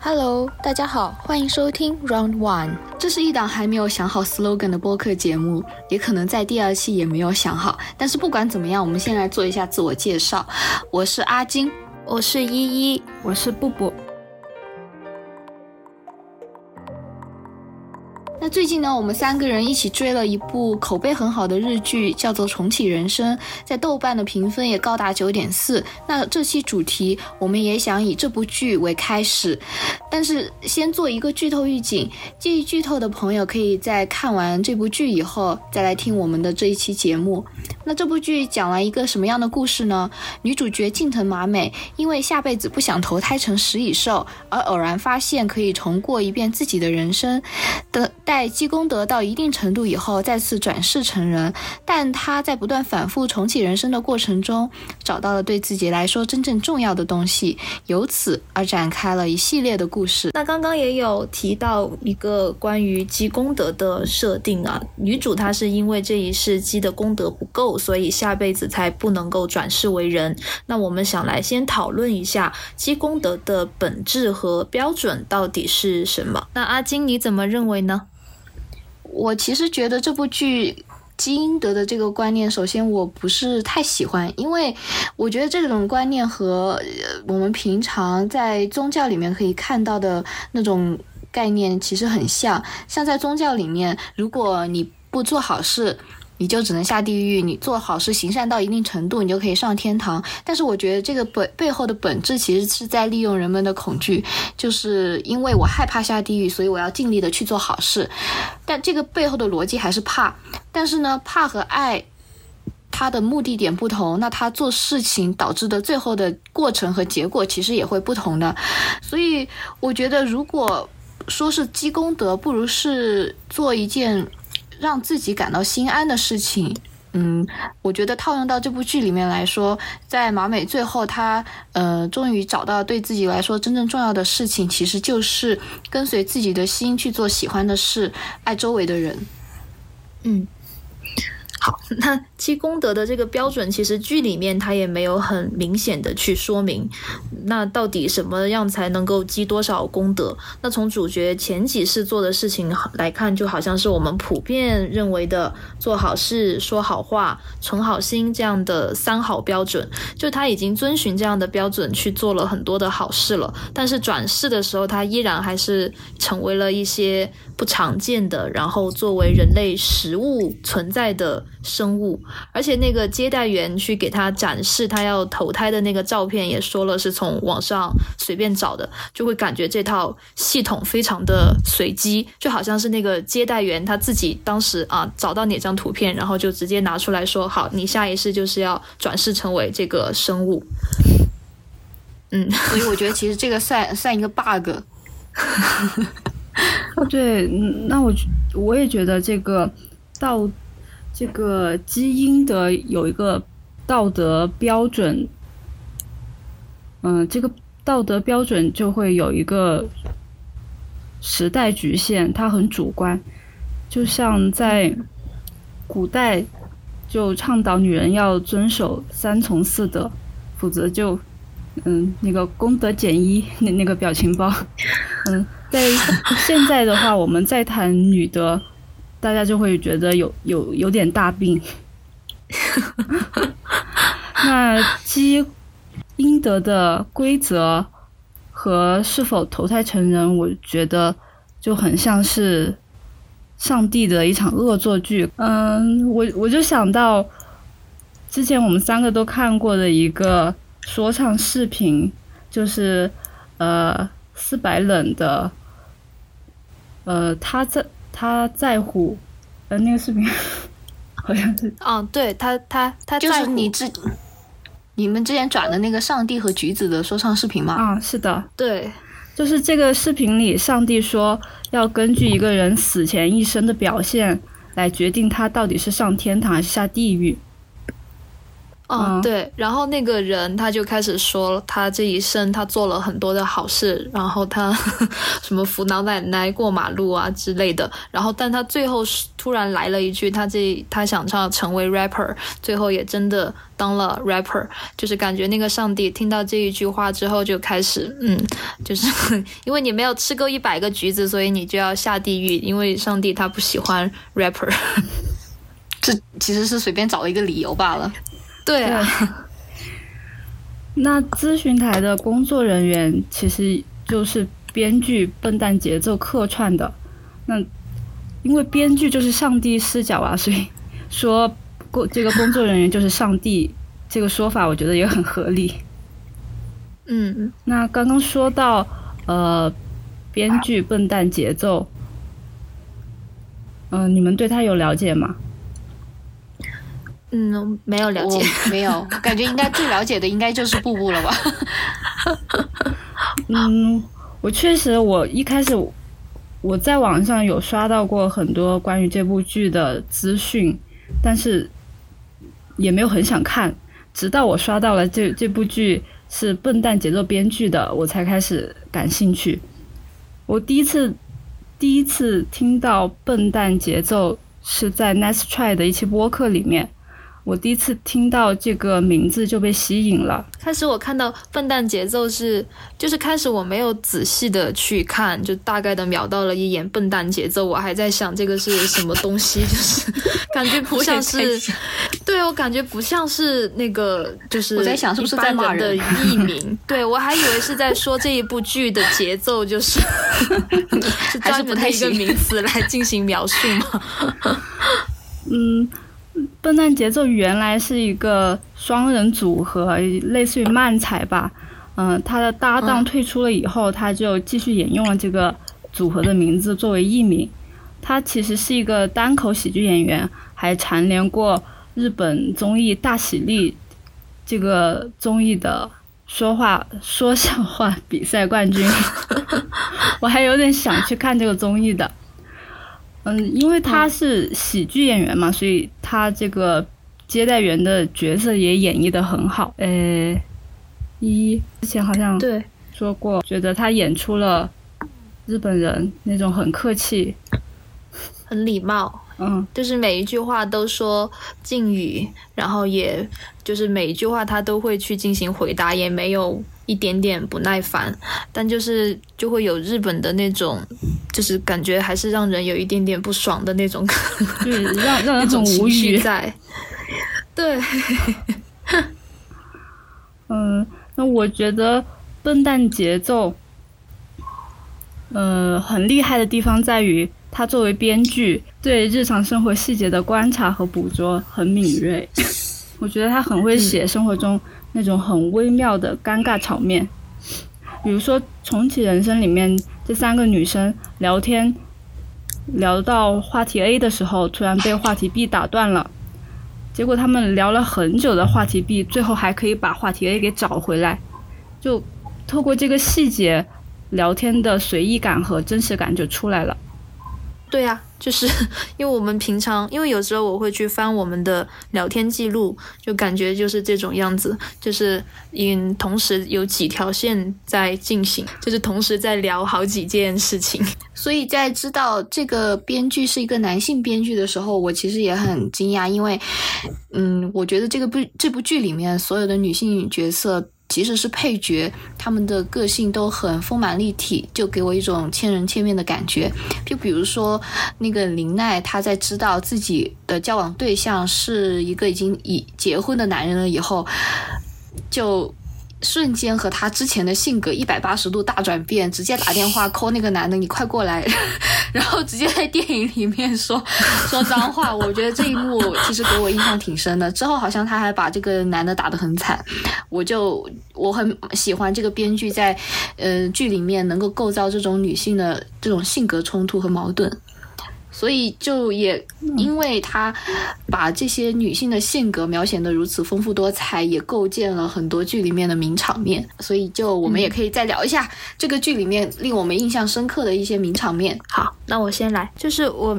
Hello，大家好，欢迎收听 Round One。这是一档还没有想好 slogan 的播客节目，也可能在第二期也没有想好。但是不管怎么样，我们先来做一下自我介绍。我是阿金，我是依依，我是布布。最近呢，我们三个人一起追了一部口碑很好的日剧，叫做《重启人生》，在豆瓣的评分也高达九点四。那这期主题，我们也想以这部剧为开始，但是先做一个剧透预警，介意剧透的朋友可以在看完这部剧以后再来听我们的这一期节目。那这部剧讲了一个什么样的故事呢？女主角近藤麻美因为下辈子不想投胎成食蚁兽，而偶然发现可以重过一遍自己的人生的。待积功德到一定程度以后，再次转世成人。但他在不断反复重启人生的过程中，找到了对自己来说真正重要的东西，由此而展开了一系列的故故事。那刚刚也有提到一个关于积功德的设定啊，女主她是因为这一世积的功德不够，所以下辈子才不能够转世为人。那我们想来先讨论一下积功德的本质和标准到底是什么？那阿金你怎么认为呢？我其实觉得这部剧积阴德的这个观念，首先我不是太喜欢，因为我觉得这种观念和我们平常在宗教里面可以看到的那种概念其实很像。像在宗教里面，如果你不做好事，你就只能下地狱，你做好事行善到一定程度，你就可以上天堂。但是我觉得这个本背后的本质其实是在利用人们的恐惧，就是因为我害怕下地狱，所以我要尽力的去做好事。但这个背后的逻辑还是怕。但是呢，怕和爱，它的目的点不同，那他做事情导致的最后的过程和结果其实也会不同的。所以我觉得，如果说是积功德，不如是做一件。让自己感到心安的事情，嗯，我觉得套用到这部剧里面来说，在马美最后，她呃，终于找到对自己来说真正重要的事情，其实就是跟随自己的心去做喜欢的事，爱周围的人，嗯。好，那积功德的这个标准，其实剧里面它也没有很明显的去说明，那到底什么样才能够积多少功德？那从主角前几世做的事情来看，就好像是我们普遍认为的做好事、说好话、存好心这样的三好标准，就他已经遵循这样的标准去做了很多的好事了，但是转世的时候，他依然还是成为了一些不常见的，然后作为人类食物存在的。生物，而且那个接待员去给他展示他要投胎的那个照片，也说了是从网上随便找的，就会感觉这套系统非常的随机，就好像是那个接待员他自己当时啊找到哪张图片，然后就直接拿出来说，好，你下一世就是要转世成为这个生物。嗯，所以我觉得其实这个算算一个 bug。对，那我我也觉得这个到。这个基因的有一个道德标准，嗯，这个道德标准就会有一个时代局限，它很主观。就像在古代，就倡导女人要遵守三从四德，否则就嗯那个功德减一那那个表情包。嗯，在现在的话，我们在谈女德。大家就会觉得有有有点大病。那积阴德的规则和是否投胎成人，我觉得就很像是上帝的一场恶作剧。嗯，我我就想到之前我们三个都看过的一个说唱视频，就是呃四百冷的，呃他在。他在乎，呃，那个视频好像是，嗯，对他，他他就是你之你们之前转的那个上帝和橘子的说唱视频吗？啊，是的，对，就是这个视频里，上帝说要根据一个人死前一生的表现来决定他到底是上天堂还是下地狱。哦，对，然后那个人他就开始说，他这一生他做了很多的好事，然后他 什么扶老奶奶过马路啊之类的，然后但他最后突然来了一句，他这他想唱成为 rapper，最后也真的当了 rapper，就是感觉那个上帝听到这一句话之后就开始，嗯，就是 因为你没有吃够一百个橘子，所以你就要下地狱，因为上帝他不喜欢 rapper，这其实是随便找了一个理由罢了。对啊，那咨询台的工作人员其实就是编剧笨蛋节奏客串的。那因为编剧就是上帝视角啊，所以说工这个工作人员就是上帝这个说法，我觉得也很合理。嗯，那刚刚说到呃，编剧笨蛋节奏，嗯，你们对他有了解吗？嗯，没有了解，没有，感觉应该最了解的应该就是布布了吧？嗯，我确实，我一开始我在网上有刷到过很多关于这部剧的资讯，但是也没有很想看，直到我刷到了这这部剧是笨蛋节奏编剧的，我才开始感兴趣。我第一次第一次听到笨蛋节奏是在 Nice Try 的一期播客里面。我第一次听到这个名字就被吸引了。开始我看到笨蛋节奏是，就是开始我没有仔细的去看，就大概的瞄到了一眼笨蛋节奏，我还在想这个是什么东西，就是感觉不像是，对我感觉不像是那个，就是我在想是不是在骂人的艺名，对我还以为是在说这一部剧的节奏，就是 是专门的一个名词来进行描述吗？嗯。笨蛋节奏原来是一个双人组合，类似于漫才吧。嗯，他的搭档退出了以后，他就继续沿用了这个组合的名字作为艺名。他其实是一个单口喜剧演员，还蝉联过日本综艺《大喜力》这个综艺的说话说笑话比赛冠军。我还有点想去看这个综艺的。嗯，因为他是喜剧演员嘛，所以他这个接待员的角色也演绎的很好。呃，一之前好像对说过，觉得他演出了日本人那种很客气、很礼貌，嗯，就是每一句话都说敬语，然后也就是每一句话他都会去进行回答，也没有。一点点不耐烦，但就是就会有日本的那种，就是感觉还是让人有一点点不爽的那种，对 让让人很无语在。对，嗯，那我觉得笨蛋节奏，呃，很厉害的地方在于，他作为编剧对日常生活细节的观察和捕捉很敏锐，我觉得他很会写生活中。那种很微妙的尴尬场面，比如说《重启人生》里面这三个女生聊天，聊到话题 A 的时候，突然被话题 B 打断了，结果他们聊了很久的话题 B，最后还可以把话题 A 给找回来，就透过这个细节，聊天的随意感和真实感就出来了。对呀。就是 因为我们平常，因为有时候我会去翻我们的聊天记录，就感觉就是这种样子，就是嗯同时有几条线在进行，就是同时在聊好几件事情。所以在知道这个编剧是一个男性编剧的时候，我其实也很惊讶，因为，嗯，我觉得这个部这部剧里面所有的女性角色。即使是配角，他们的个性都很丰满立体，就给我一种千人千面的感觉。就比如说那个林奈，她在知道自己的交往对象是一个已经已结婚的男人了以后，就。瞬间和他之前的性格一百八十度大转变，直接打电话 call 那个男的，你快过来，然后直接在电影里面说 说脏话。我觉得这一幕其实给我印象挺深的。之后好像他还把这个男的打得很惨，我就我很喜欢这个编剧在呃剧里面能够构造这种女性的这种性格冲突和矛盾。所以就也因为他把这些女性的性格描写的如此丰富多彩，也构建了很多剧里面的名场面。所以就我们也可以再聊一下这个剧里面令我们印象深刻的一些名场面。好，那我先来，就是我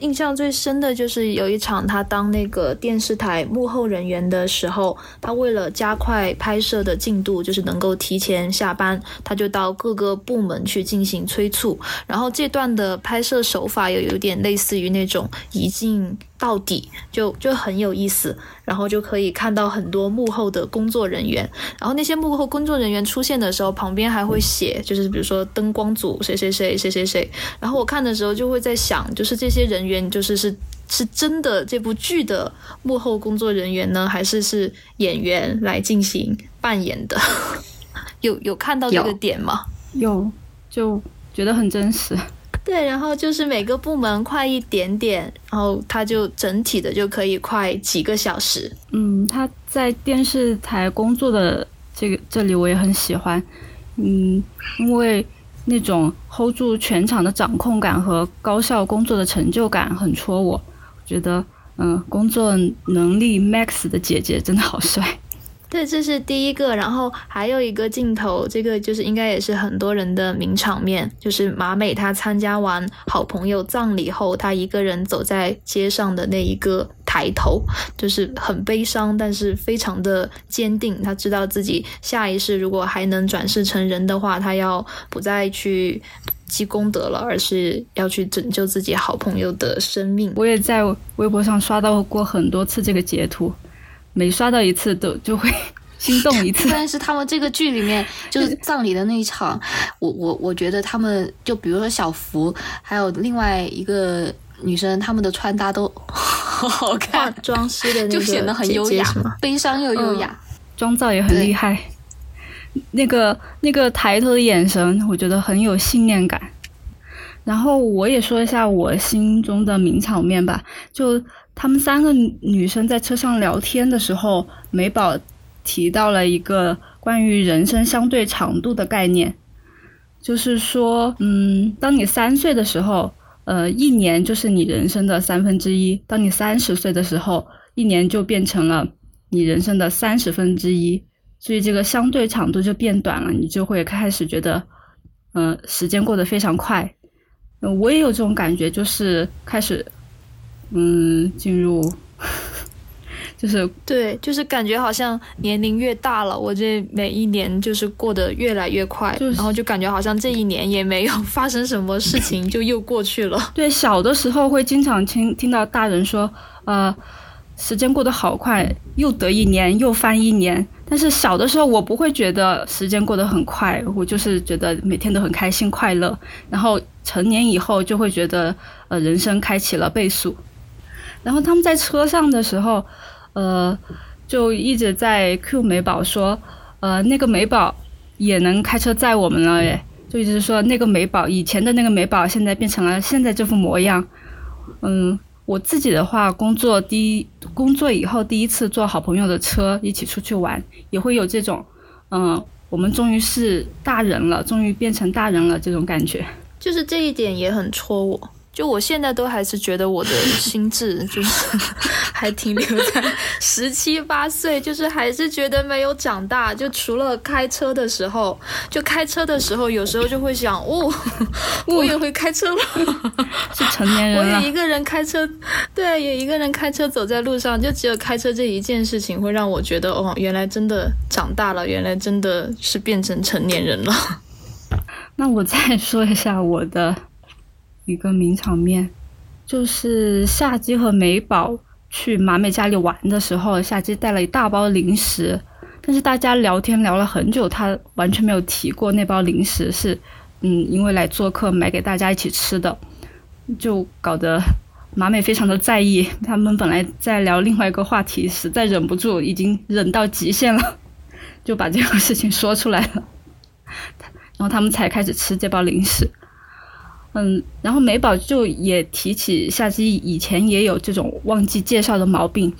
印象最深的就是有一场他当那个电视台幕后人员的时候，他为了加快拍摄的进度，就是能够提前下班，他就到各个部门去进行催促。然后这段的拍摄手法又有点类似于那种一镜到底，就就很有意思。然后就可以看到很多幕后的工作人员，然后那些幕后工作人员出现的时候，旁边还会写，就是比如说灯光组谁谁谁谁谁谁。然后我看的时候就会在想，就是这些人员就是是是真的这部剧的幕后工作人员呢，还是是演员来进行扮演的？有有看到这个点吗？有，就觉得很真实。对，然后就是每个部门快一点点，然后它就整体的就可以快几个小时。嗯，他在电视台工作的这个这里我也很喜欢，嗯，因为那种 hold 住全场的掌控感和高效工作的成就感很戳我，觉得嗯，工作能力 max 的姐姐真的好帅。对，这是第一个，然后还有一个镜头，这个就是应该也是很多人的名场面，就是马美她参加完好朋友葬礼后，她一个人走在街上的那一个抬头，就是很悲伤，但是非常的坚定。她知道自己下一世如果还能转世成人的话，她要不再去积功德了，而是要去拯救自己好朋友的生命。我也在微博上刷到过很多次这个截图。每刷到一次都就会心动一次。但是他们这个剧里面 就是葬礼的那一场，我我我觉得他们就比如说小福，还有另外一个女生，他们的穿搭都 好好看，妆师的就显得很优雅，悲伤又优雅，妆造也很厉害。那个那个抬头的眼神，我觉得很有信念感。然后我也说一下我心中的名场面吧，就。他们三个女生在车上聊天的时候，美宝提到了一个关于人生相对长度的概念，就是说，嗯，当你三岁的时候，呃，一年就是你人生的三分之一；当你三十岁的时候，一年就变成了你人生的三十分之一，所以这个相对长度就变短了，你就会开始觉得，嗯，时间过得非常快。嗯，我也有这种感觉，就是开始。嗯，进入 就是对，就是感觉好像年龄越大了，我这每一年就是过得越来越快，然后就感觉好像这一年也没有 发生什么事情，就又过去了。对，小的时候会经常听听到大人说，呃，时间过得好快，又得一年，又翻一年。但是小的时候我不会觉得时间过得很快，我就是觉得每天都很开心快乐。然后成年以后就会觉得，呃，人生开启了倍速。然后他们在车上的时候，呃，就一直在 Q 美宝说，呃，那个美宝也能开车载我们了耶，就一直说那个美宝以前的那个美宝现在变成了现在这副模样。嗯，我自己的话，工作第一工作以后第一次坐好朋友的车一起出去玩，也会有这种，嗯，我们终于是大人了，终于变成大人了这种感觉。就是这一点也很戳我。就我现在都还是觉得我的 心智就是 还停留在十七八岁，就是还是觉得没有长大。就除了开车的时候，就开车的时候，有时候就会想，哦，我也会开车了，是成年人。我也一个人开车，对，也一个人开车走在路上，就只有开车这一件事情会让我觉得，哦，原来真的长大了，原来真的是变成成年人了。那我再说一下我的。一个名场面，就是夏姬和美宝去马美家里玩的时候，夏姬带了一大包零食，但是大家聊天聊了很久，他完全没有提过那包零食是，嗯，因为来做客买给大家一起吃的，就搞得马美非常的在意。他们本来在聊另外一个话题，实在忍不住，已经忍到极限了，就把这个事情说出来了，然后他们才开始吃这包零食。嗯，然后美宝就也提起夏姬以前也有这种忘记介绍的毛病。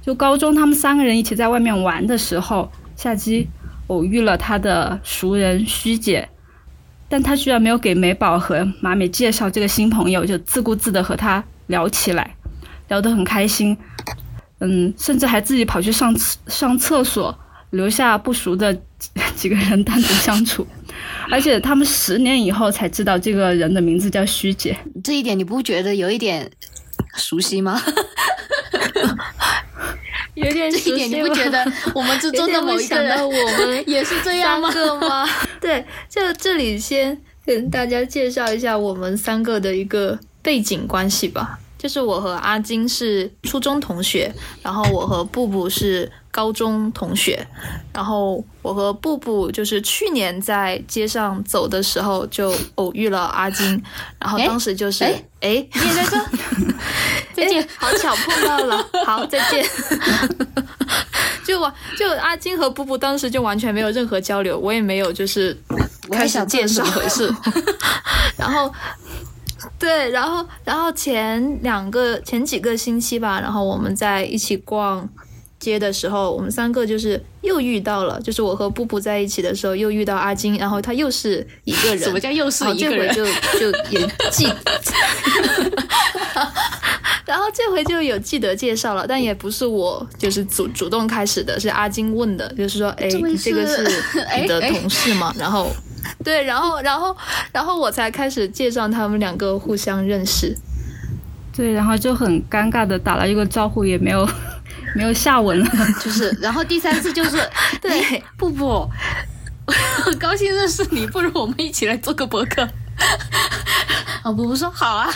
就高中他们三个人一起在外面玩的时候，夏姬偶遇了他的熟人虚姐，但他居然没有给美宝和马美介绍这个新朋友，就自顾自的和他聊起来，聊得很开心。嗯，甚至还自己跑去上厕上厕所，留下不熟的几个人单独相处。而且他们十年以后才知道这个人的名字叫虚姐，这一点你不觉得有一点熟悉吗？有点这一点，你不觉得我们之中的某一个人，我们 也是这样吗？吗？对，就这里先跟大家介绍一下我们三个的一个背景关系吧。就是我和阿金是初中同学，然后我和布布是高中同学，然后我和布布就是去年在街上走的时候就偶遇了阿金，然后当时就是哎，你也在这，再见，好巧碰到了，好再见，就我就阿金和布布当时就完全没有任何交流，我也没有就是开始介绍回事，然后。对，然后，然后前两个前几个星期吧，然后我们在一起逛街的时候，我们三个就是又遇到了，就是我和布布在一起的时候又遇到阿金，然后他又是一个人，什么叫又是一个人？就就也记，然后这回就有记得介绍了，但也不是我就是主主动开始的，是阿金问的，就是说，哎，这个是 你的同事吗？然后。对，然后，然后，然后我才开始介绍他们两个互相认识。对，然后就很尴尬的打了一个招呼，也没有没有下文了。就是，然后第三次就是，对，布布，很 高兴认识你，不如我们一起来做个博客。哦，布布说好啊，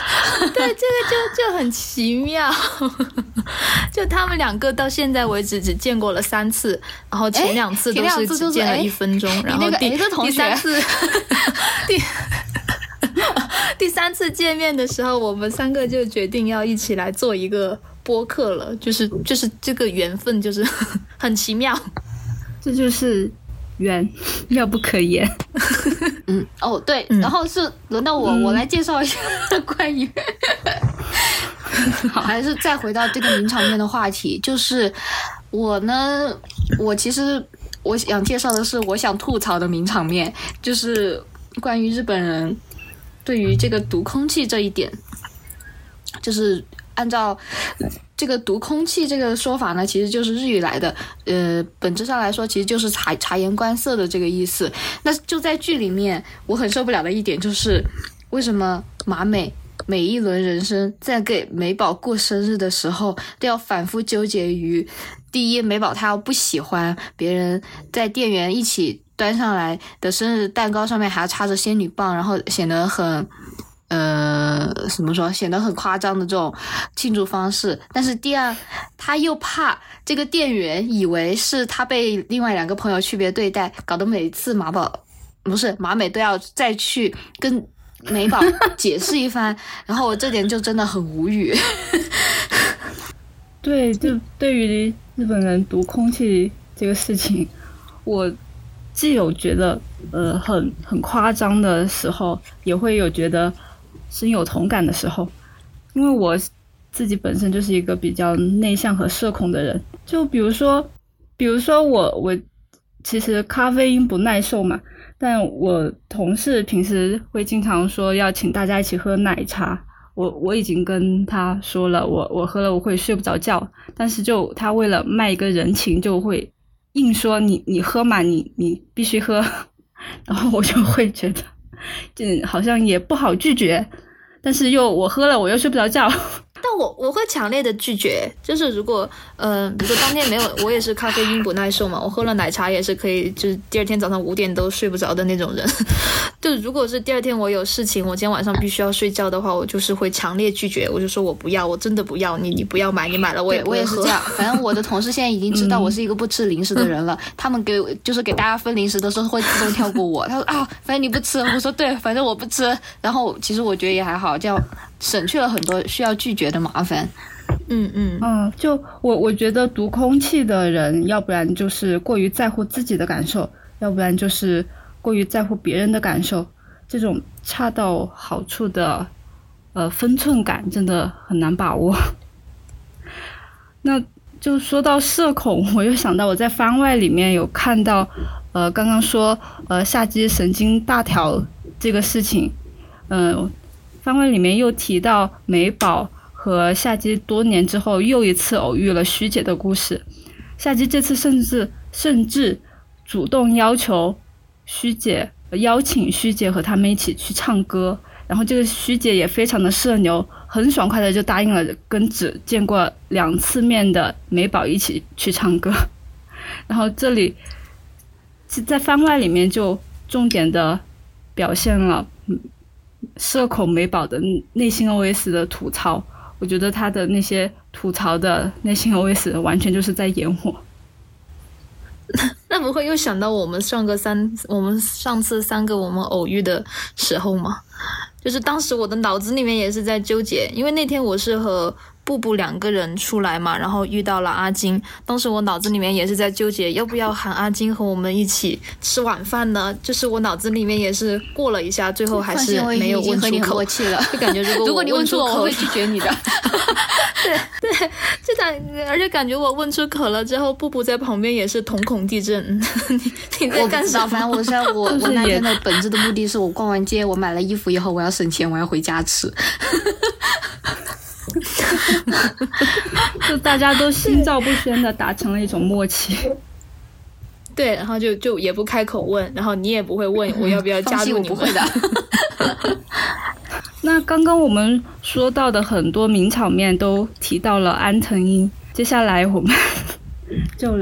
对，这个就就很奇妙，就他们两个到现在为止只见过了三次，然后前两次都是只见了一分钟，然后第第三次，第 第三次见面的时候，我们三个就决定要一起来做一个播客了，就是就是这个缘分就是 很奇妙，这就是。缘妙不可言。嗯，哦对，然后是轮到我，我来介绍一下关于，好，还是再回到这个名场面的话题，就是我呢，我其实我想介绍的是我想吐槽的名场面，就是关于日本人对于这个读空气这一点，就是按照。这个读空气这个说法呢，其实就是日语来的，呃，本质上来说，其实就是察察言观色的这个意思。那就在剧里面，我很受不了的一点就是，为什么马美每一轮人生在给美宝过生日的时候，都要反复纠结于，第一，美宝她要不喜欢别人在店员一起端上来的生日蛋糕上面还要插着仙女棒，然后显得很。呃，怎么说，显得很夸张的这种庆祝方式。但是第二，他又怕这个店员以为是他被另外两个朋友区别对待，搞得每次马宝不是马美都要再去跟美宝 解释一番。然后我这点就真的很无语。对，就对于日本人读空气这个事情，我既有觉得呃很很夸张的时候，也会有觉得。深有同感的时候，因为我自己本身就是一个比较内向和社恐的人。就比如说，比如说我我其实咖啡因不耐受嘛，但我同事平时会经常说要请大家一起喝奶茶。我我已经跟他说了，我我喝了我会睡不着觉。但是就他为了卖一个人情，就会硬说你你喝嘛，你你必须喝。然后我就会觉得。就好像也不好拒绝，但是又我喝了我又睡不着觉。但我我会强烈的拒绝，就是如果，呃，比如说当天没有，我也是咖啡因不耐受嘛，我喝了奶茶也是可以，就是第二天早上五点都睡不着的那种人。就如果是第二天我有事情，我今天晚上必须要睡觉的话，我就是会强烈拒绝，我就说我不要，我真的不要你，你不要买，你买了我也我也是这样。反正我的同事现在已经知道我是一个不吃零食的人了，他们给就是给大家分零食的时候会自动跳过我。他说啊，反正你不吃，我说对，反正我不吃。然后其实我觉得也还好，这样。省去了很多需要拒绝的麻烦。嗯嗯嗯，就我我觉得读空气的人，要不然就是过于在乎自己的感受，要不然就是过于在乎别人的感受。这种恰到好处的呃分寸感真的很难把握。那就说到社恐，我又想到我在番外里面有看到，呃，刚刚说呃下肢神经大条这个事情，嗯。番外里面又提到美宝和夏姬多年之后又一次偶遇了徐姐的故事，夏姬这次甚至甚至主动要求徐姐邀请徐姐和他们一起去唱歌，然后这个虚姐也非常的社牛，很爽快的就答应了跟只见过两次面的美宝一起去唱歌。然后这里在番外里面就重点的表现了社恐美宝的内心 OS 的吐槽。我觉得他的那些吐槽的内心 OS 完全就是在演我。那不会又想到我们上个三，我们上次三个我们偶遇的时候吗？就是当时我的脑子里面也是在纠结，因为那天我是和。步步两个人出来嘛，然后遇到了阿金。当时我脑子里面也是在纠结，要不要喊阿金和我们一起吃晚饭呢？就是我脑子里面也是过了一下，最后还是没有问出口。就感觉如果如果你问出口，我会拒绝你的。对 对，就感而且感觉我问出口了之后，步步在旁边也是瞳孔地震。你在干啥？反正我是我我那天的本质的目的是我逛完街，我买了衣服以后，我要省钱，我要回家吃。就大家都心照不宣的达成了一种默契，对，然后就就也不开口问，然后你也不会问我要不要加入你们的。那刚刚我们说到的很多名场面都提到了安藤英，接下来我们就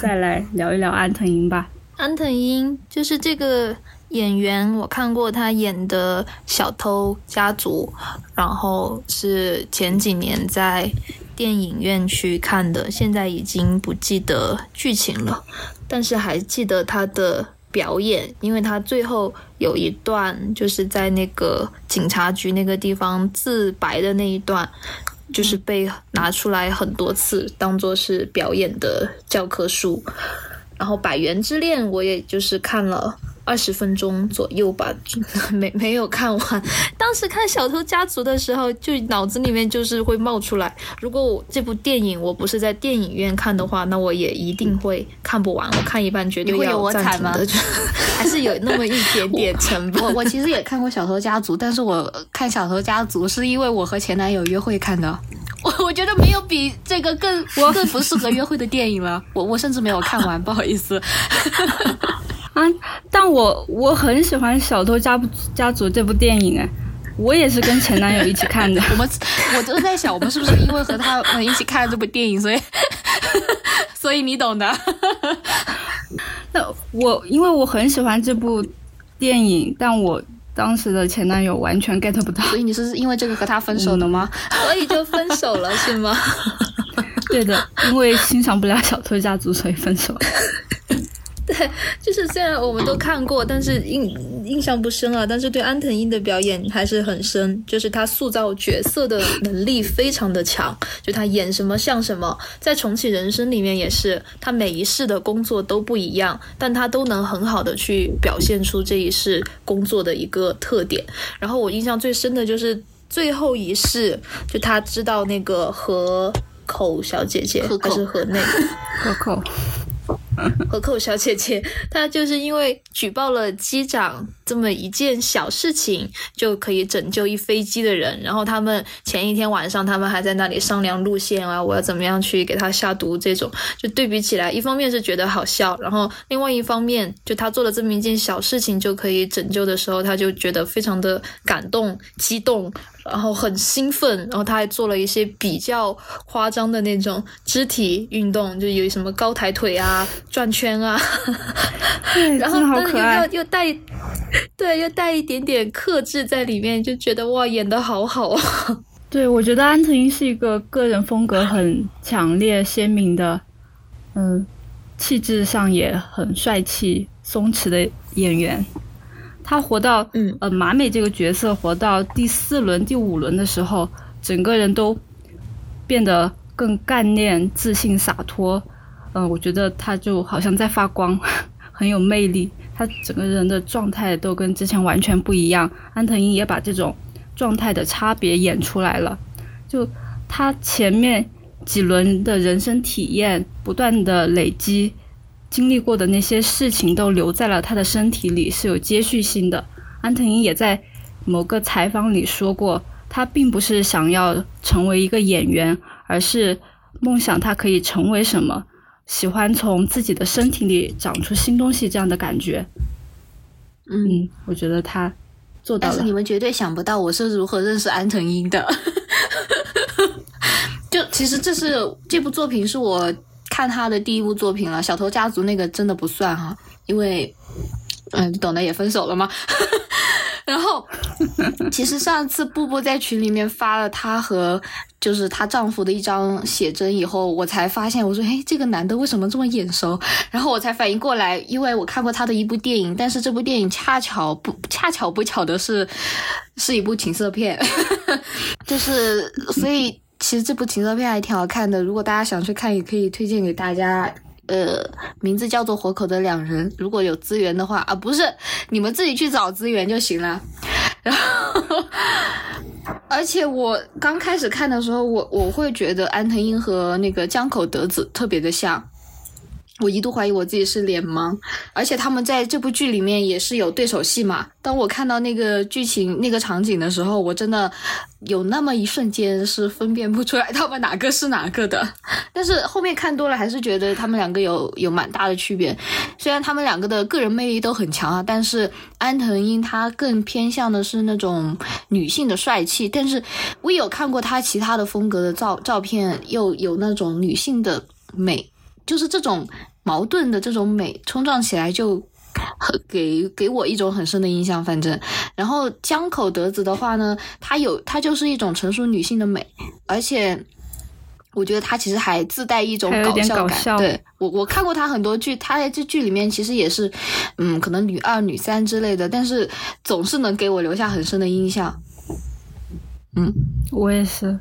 再来聊一聊安藤英吧。安藤英就是这个。演员我看过他演的《小偷家族》，然后是前几年在电影院去看的，现在已经不记得剧情了，但是还记得他的表演，因为他最后有一段就是在那个警察局那个地方自白的那一段，就是被拿出来很多次当做是表演的教科书，然后《百元之恋》我也就是看了。二十分钟左右吧，没没有看完。当时看《小偷家族》的时候，就脑子里面就是会冒出来，如果我这部电影我不是在电影院看的话，那我也一定会看不完。我看一半绝对要暂停的，还是有那么一点点成本。我我其实也看过《小偷家族》，但是我看《小偷家族》是因为我和前男友约会看的。我我觉得没有比这个更更不适合约会的电影了。我我甚至没有看完，不好意思。啊！但我我很喜欢《小偷家家族》这部电影哎，我也是跟前男友一起看的。我们我都在想，我们是不是因为和他们一起看了这部电影，所以 所以你懂的。那我因为我很喜欢这部电影，但我当时的前男友完全 get 不到。所以你是因为这个和他分手的吗？所以就分手了是吗？对的，因为欣赏不了《小偷家族》，所以分手。对，就是虽然我们都看过，但是印印象不深啊。但是对安藤英的表演还是很深，就是他塑造角色的能力非常的强，就他演什么像什么。在重启人生里面也是，他每一世的工作都不一样，但他都能很好的去表现出这一世工作的一个特点。然后我印象最深的就是最后一世，就他知道那个河口小姐姐还是河内河口。河口小姐姐，她就是因为举报了机长这么一件小事情，就可以拯救一飞机的人。然后他们前一天晚上，他们还在那里商量路线啊，我要怎么样去给他下毒。这种就对比起来，一方面是觉得好笑，然后另外一方面，就他做了这么一件小事情就可以拯救的时候，他就觉得非常的感动、激动。然后很兴奋，然后他还做了一些比较夸张的那种肢体运动，就有什么高抬腿啊、转圈啊，然后但是又又带，对，又带一点点克制在里面，就觉得哇，演的好好啊！对，我觉得安藤英是一个个人风格很强烈鲜明的，嗯，气质上也很帅气、松弛的演员。他活到，嗯，呃，马美这个角色活到第四轮、第五轮的时候，整个人都变得更干练、自信、洒脱。嗯，我觉得他就好像在发光，很有魅力。他整个人的状态都跟之前完全不一样。安藤英也把这种状态的差别演出来了。就他前面几轮的人生体验，不断的累积。经历过的那些事情都留在了他的身体里，是有接续性的。安藤英也在某个采访里说过，他并不是想要成为一个演员，而是梦想他可以成为什么，喜欢从自己的身体里长出新东西这样的感觉。嗯，我觉得他做到了。但是你们绝对想不到我是如何认识安藤英的。就其实这是这部作品是我看他的第一部作品了，《小偷家族》那个真的不算哈，因为嗯，懂得，也分手了吗？然后，其实上次布布在群里面发了她和就是她丈夫的一张写真以后，我才发现，我说，哎，这个男的为什么这么眼熟？然后我才反应过来，因为我看过他的一部电影，但是这部电影恰巧不恰巧不巧的是，是一部情色片，就是所以其实这部情色片还挺好看的，如果大家想去看，也可以推荐给大家。呃，名字叫做《活口的两人》，如果有资源的话啊，不是你们自己去找资源就行了。然后，而且我刚开始看的时候，我我会觉得安藤英和那个江口德子特别的像。我一度怀疑我自己是脸盲，而且他们在这部剧里面也是有对手戏嘛。当我看到那个剧情、那个场景的时候，我真的有那么一瞬间是分辨不出来他们哪个是哪个的。但是后面看多了，还是觉得他们两个有有蛮大的区别。虽然他们两个的个人魅力都很强啊，但是安藤英她更偏向的是那种女性的帅气，但是我有看过她其他的风格的照照片，又有那种女性的美，就是这种。矛盾的这种美冲撞起来，就很给给我一种很深的印象。反正，然后江口德子的话呢，她有她就是一种成熟女性的美，而且我觉得她其实还自带一种搞笑感。对我我看过她很多剧，她在这剧里面其实也是，嗯，可能女二、女三之类的，但是总是能给我留下很深的印象。嗯，我也是。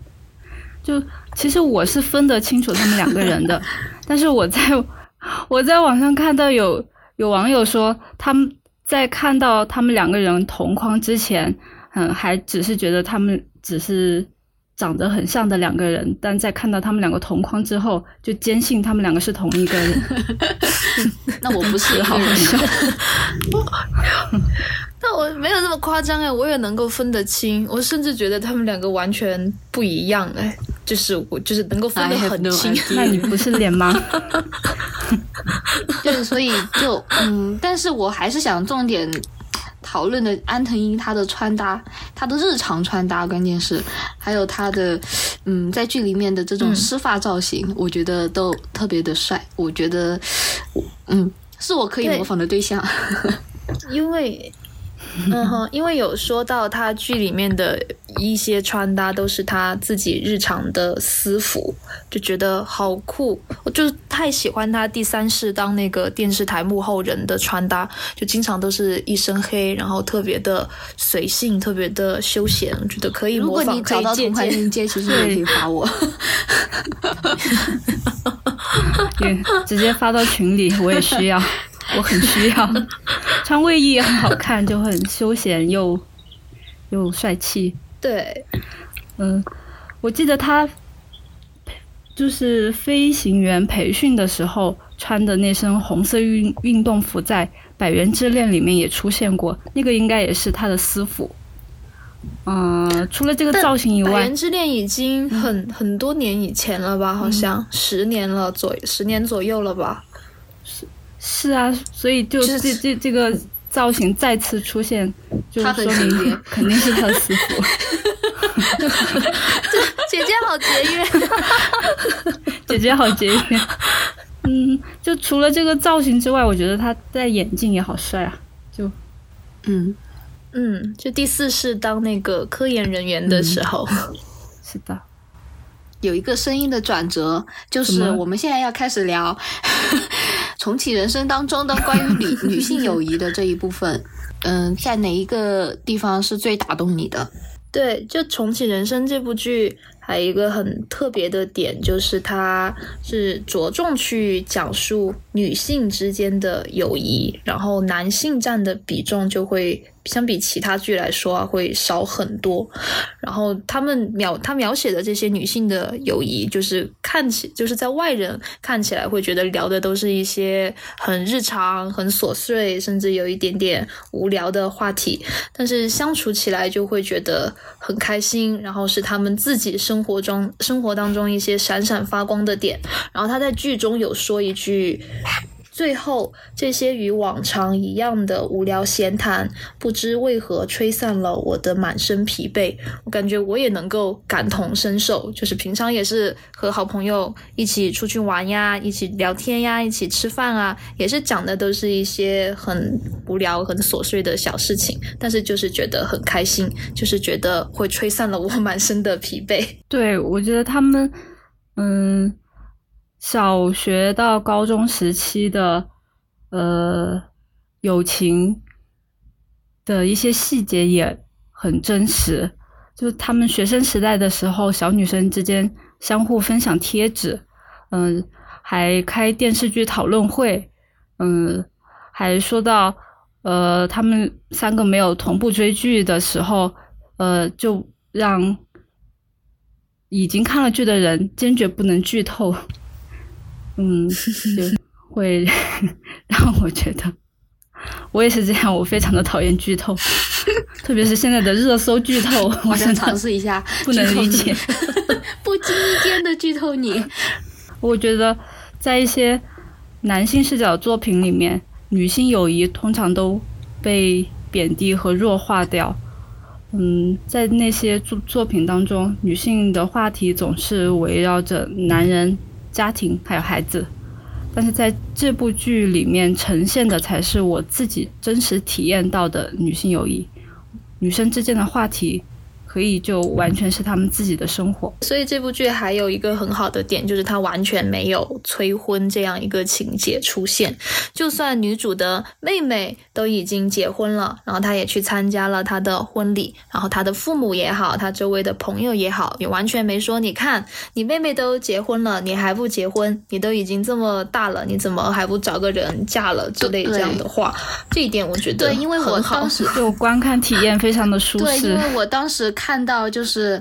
就其实我是分得清楚他们两个人的，但是我在。我在网上看到有有网友说，他们在看到他们两个人同框之前，嗯，还只是觉得他们只是长得很像的两个人，但在看到他们两个同框之后，就坚信他们两个是同一个人。那我不是好笑。但我没有那么夸张哎，我也能够分得清，我甚至觉得他们两个完全不一样哎，就是我就是能够分得很清。那你不是脸吗？对，所以就嗯，但是我还是想重点讨论的安藤英她的穿搭，她的日常穿搭，关键是还有她的嗯，在剧里面的这种湿发造型，我觉得都特别的帅，我觉得嗯，是我可以模仿的对象，因为。嗯哼，因为有说到他剧里面的一些穿搭都是他自己日常的私服，就觉得好酷。我就太喜欢他第三世当那个电视台幕后人的穿搭，就经常都是一身黑，然后特别的随性，特别的休闲。我觉得可以模仿，如果你找到同款链接，其实也可以发我，直接发到群里，我也需要。我很需要 穿卫衣也很好看，就很休闲又又帅气。对，嗯，我记得他就是飞行员培训的时候穿的那身红色运运动服，在《百元之恋》里面也出现过，那个应该也是他的私服。嗯，除了这个造型以外，《百元之恋》已经很很多年以前了吧？好像十年了左十年左右了吧？是。是啊，所以就这这这个造型再次出现，就说明 肯定是他的私服。姐姐好节约，姐姐好节约。嗯，就除了这个造型之外，我觉得他戴眼镜也好帅啊。就，嗯嗯，就第四是当那个科研人员的时候，是的。有一个声音的转折，就是我们现在要开始聊重启人生当中的关于女 女性友谊的这一部分。嗯，在哪一个地方是最打动你的？对，就重启人生这部剧。还有一个很特别的点，就是它是着重去讲述女性之间的友谊，然后男性占的比重就会相比其他剧来说啊会少很多。然后他们描他描写的这些女性的友谊，就是看起就是在外人看起来会觉得聊的都是一些很日常、很琐碎，甚至有一点点无聊的话题，但是相处起来就会觉得很开心。然后是他们自己生。生活中，生活当中一些闪闪发光的点。然后他在剧中有说一句，最后这些与往常一样的无聊闲谈，不知为何吹散了我的满身疲惫。我感觉我也能够感同身受，就是平常也是和好朋友一起出去玩呀，一起聊天呀，一起吃饭啊，也是讲的都是一些很无聊、很琐碎的小事情，但是就是觉得很开心，就是觉得会吹散了我满身的疲惫。对，我觉得他们，嗯。小学到高中时期的，呃，友情的一些细节也很真实。就是他们学生时代的时候，小女生之间相互分享贴纸，嗯，还开电视剧讨论会，嗯，还说到，呃，他们三个没有同步追剧的时候，呃，就让已经看了剧的人坚决不能剧透。嗯，就会让我觉得，我也是这样，我非常的讨厌剧透，特别是现在的热搜剧透，我想尝试一下，不能理解，不经意间的剧透你。我觉得在一些男性视角作品里面，女性友谊通常都被贬低和弱化掉。嗯，在那些作作品当中，女性的话题总是围绕着男人。家庭还有孩子，但是在这部剧里面呈现的才是我自己真实体验到的女性友谊，女生之间的话题。可以就完全是他们自己的生活，所以这部剧还有一个很好的点，就是它完全没有催婚这样一个情节出现。就算女主的妹妹都已经结婚了，然后她也去参加了她的婚礼，然后她的父母也好，她周围的朋友也好，也完全没说，你看你妹妹都结婚了，你还不结婚？你都已经这么大了，你怎么还不找个人嫁了之类这样的话？这一点我觉得对，因为我当时就观看体验非常的舒适。对，因为我当时。看到就是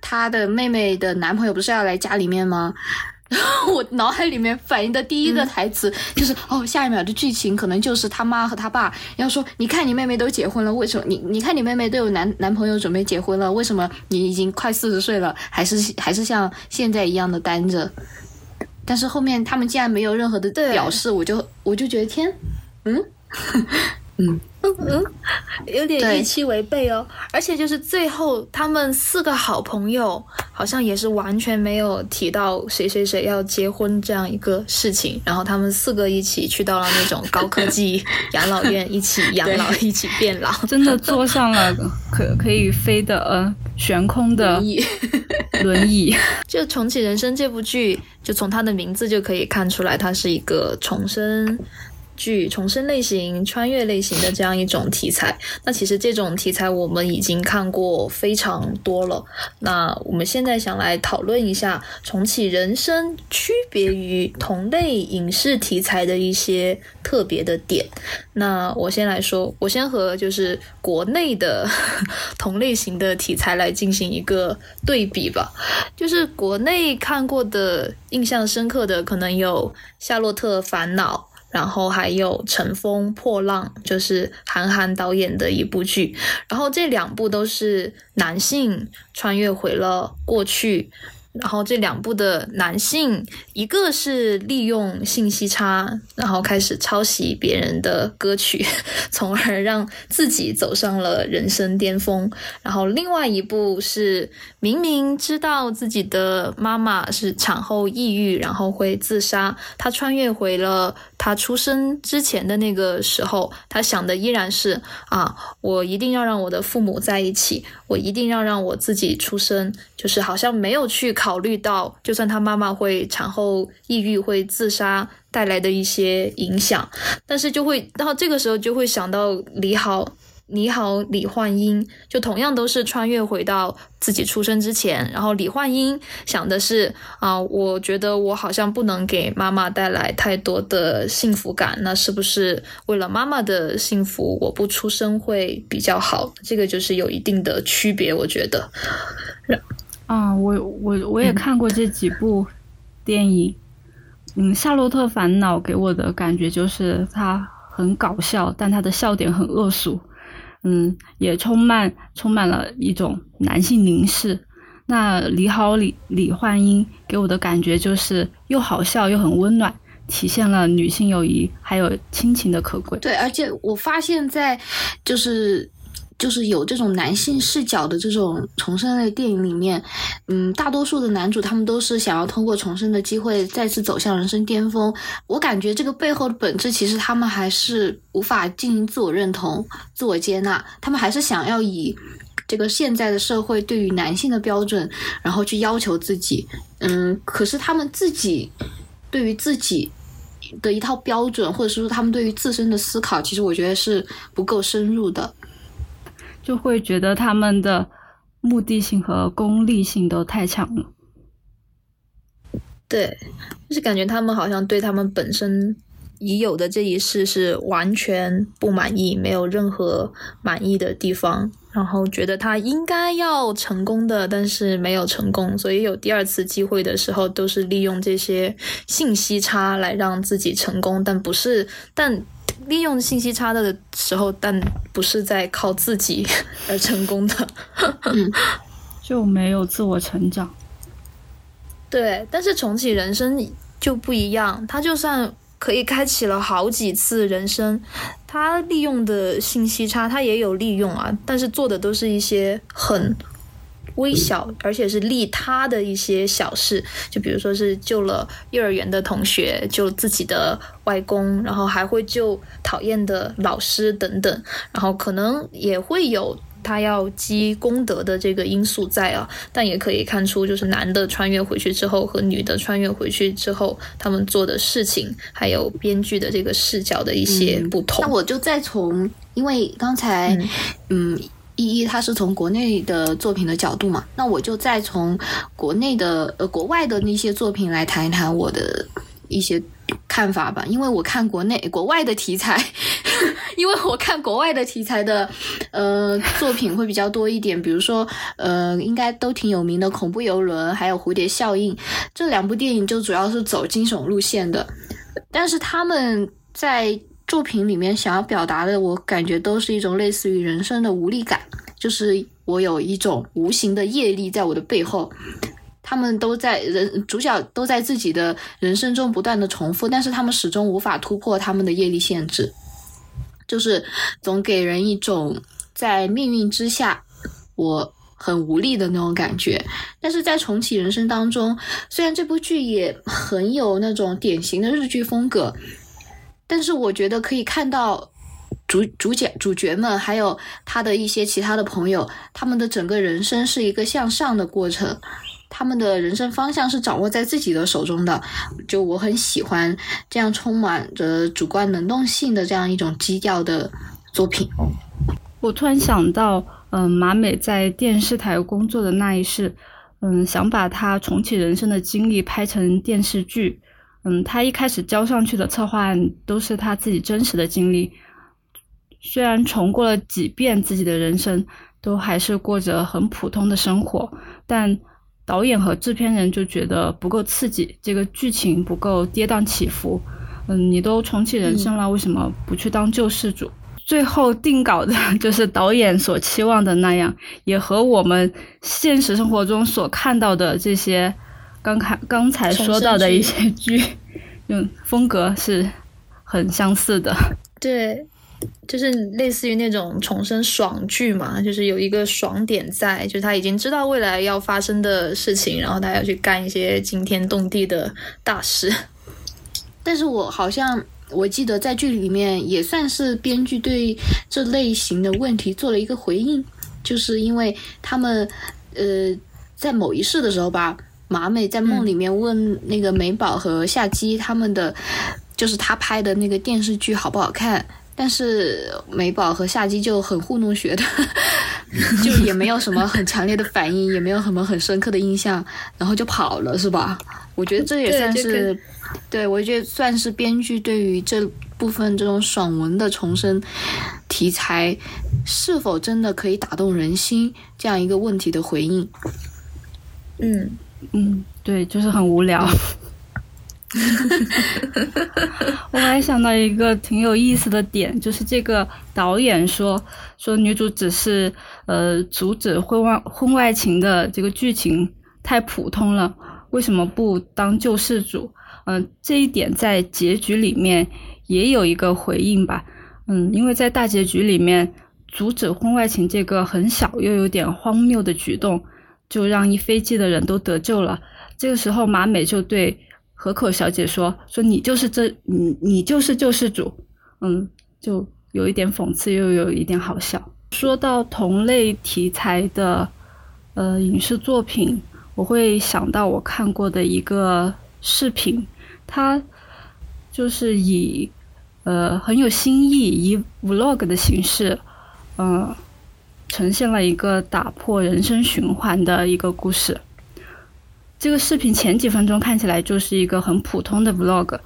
他的妹妹的男朋友不是要来家里面吗？然后我脑海里面反应的第一个台词 就是哦，下一秒的剧情可能就是他妈和他爸要说：“你看你妹妹都结婚了，为什么你你看你妹妹都有男男朋友准备结婚了，为什么你已经快四十岁了，还是还是像现在一样的单着？”但是后面他们竟然没有任何的表示，我就我就觉得天，嗯。嗯嗯嗯，有点预期违背哦。而且就是最后，他们四个好朋友好像也是完全没有提到谁谁谁要结婚这样一个事情。然后他们四个一起去到了那种高科技养老院，一起养老，一起变老，真的坐上了可可以飞的呃悬空的轮椅。轮椅。就《重启人生》这部剧，就从它的名字就可以看出来，它是一个重生。剧重生类型、穿越类型的这样一种题材，那其实这种题材我们已经看过非常多了。那我们现在想来讨论一下重启人生区别于同类影视题材的一些特别的点。那我先来说，我先和就是国内的同类型的题材来进行一个对比吧。就是国内看过的印象深刻的，可能有《夏洛特烦恼》。然后还有《乘风破浪》，就是韩寒导演的一部剧。然后这两部都是男性穿越回了过去。然后这两部的男性，一个是利用信息差，然后开始抄袭别人的歌曲，从而让自己走上了人生巅峰。然后另外一部是明明知道自己的妈妈是产后抑郁，然后会自杀，他穿越回了他出生之前的那个时候，他想的依然是啊，我一定要让我的父母在一起，我一定要让我自己出生，就是好像没有去考。考虑到，就算他妈妈会产后抑郁、会自杀带来的一些影响，但是就会到这个时候就会想到李好，你好，李焕英，就同样都是穿越回到自己出生之前，然后李焕英想的是啊，我觉得我好像不能给妈妈带来太多的幸福感，那是不是为了妈妈的幸福，我不出生会比较好？这个就是有一定的区别，我觉得。啊，我我我也看过这几部电影，嗯，《夏洛特烦恼》给我的感觉就是它很搞笑，但它的笑点很恶俗，嗯，也充满充满了一种男性凝视。那你好李李焕英给我的感觉就是又好笑又很温暖，体现了女性友谊还有亲情的可贵。对，而且我发现，在就是就是有这种男性视角的这种重生类电影里面，嗯，大多数的男主他们都是想要通过重生的机会再次走向人生巅峰。我感觉这个背后的本质，其实他们还是无法进行自我认同、自我接纳，他们还是想要以。这个现在的社会对于男性的标准，然后去要求自己，嗯，可是他们自己对于自己的一套标准，或者是说他们对于自身的思考，其实我觉得是不够深入的，就会觉得他们的目的性和功利性都太强了。对，就是感觉他们好像对他们本身。已有的这一世是完全不满意，没有任何满意的地方，然后觉得他应该要成功的，但是没有成功，所以有第二次机会的时候，都是利用这些信息差来让自己成功，但不是，但利用信息差的时候，但不是在靠自己 而成功的，就没有自我成长。对，但是重启人生就不一样，他就算。可以开启了好几次人生，他利用的信息差，他也有利用啊，但是做的都是一些很微小，而且是利他的一些小事，就比如说是救了幼儿园的同学，救自己的外公，然后还会救讨厌的老师等等，然后可能也会有。他要积功德的这个因素在啊，但也可以看出，就是男的穿越回去之后和女的穿越回去之后，他们做的事情，还有编剧的这个视角的一些不同。那我就再从，因为刚才，嗯，依依他是从国内的作品的角度嘛，那我就再从国内的呃国外的那些作品来谈一谈我的一些。看法吧，因为我看国内、国外的题材，因为我看国外的题材的呃作品会比较多一点，比如说呃，应该都挺有名的《恐怖游轮》还有《蝴蝶效应》这两部电影，就主要是走惊悚路线的，但是他们在作品里面想要表达的，我感觉都是一种类似于人生的无力感，就是我有一种无形的业力在我的背后。他们都在人主角都在自己的人生中不断的重复，但是他们始终无法突破他们的业力限制，就是总给人一种在命运之下我很无力的那种感觉。但是在重启人生当中，虽然这部剧也很有那种典型的日剧风格，但是我觉得可以看到主主角主角们还有他的一些其他的朋友，他们的整个人生是一个向上的过程。他们的人生方向是掌握在自己的手中的，就我很喜欢这样充满着主观能动性的这样一种基调的作品。我突然想到，嗯，马美在电视台工作的那一世，嗯，想把她重启人生的经历拍成电视剧。嗯，他一开始交上去的策划案都是他自己真实的经历，虽然重过了几遍自己的人生，都还是过着很普通的生活，但。导演和制片人就觉得不够刺激，这个剧情不够跌宕起伏。嗯，你都重启人生了，为什么不去当救世主？最后定稿的 就是导演所期望的那样，也和我们现实生活中所看到的这些刚开刚才说到的一些剧，嗯风格是很相似的。对。就是类似于那种重生爽剧嘛，就是有一个爽点在，就是他已经知道未来要发生的事情，然后他要去干一些惊天动地的大事。但是我好像我记得在剧里面也算是编剧对这类型的问题做了一个回应，就是因为他们呃在某一世的时候吧，马美在梦里面问那个美宝和夏姬他们的，就是他拍的那个电视剧好不好看。但是美宝和夏姬就很糊弄学的，就也没有什么很强烈的反应，也没有什么很深刻的印象，然后就跑了，是吧？我觉得这也算是，对我觉得算是编剧对于这部分这种爽文的重生题材是否真的可以打动人心这样一个问题的回应。嗯嗯，对，就是很无聊。我还想到一个挺有意思的点，就是这个导演说说女主只是呃阻止婚外婚外情的这个剧情太普通了。为什么不当救世主？嗯，这一点在结局里面也有一个回应吧。嗯，因为在大结局里面，阻止婚外情这个很小又有点荒谬的举动，就让一飞机的人都得救了。这个时候，马美就对河口小姐说：“说你就是这，你你就是救世主。”嗯，就有一点讽刺，又有一点好笑。说到同类题材的呃影视作品，我会想到我看过的一个视频，它就是以。呃，很有新意，以 vlog 的形式，嗯，呈现了一个打破人生循环的一个故事。这个视频前几分钟看起来就是一个很普通的 vlog，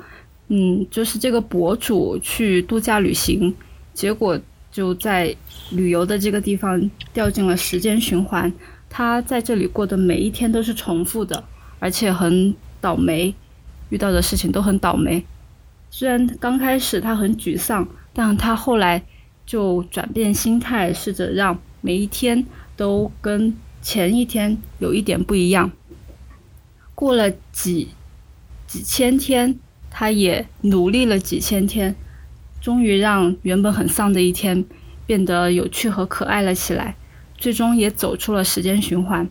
嗯，就是这个博主去度假旅行，结果就在旅游的这个地方掉进了时间循环，他在这里过的每一天都是重复的，而且很倒霉，遇到的事情都很倒霉。虽然刚开始他很沮丧，但他后来就转变心态，试着让每一天都跟前一天有一点不一样。过了几几千天，他也努力了几千天，终于让原本很丧的一天变得有趣和可爱了起来，最终也走出了时间循环。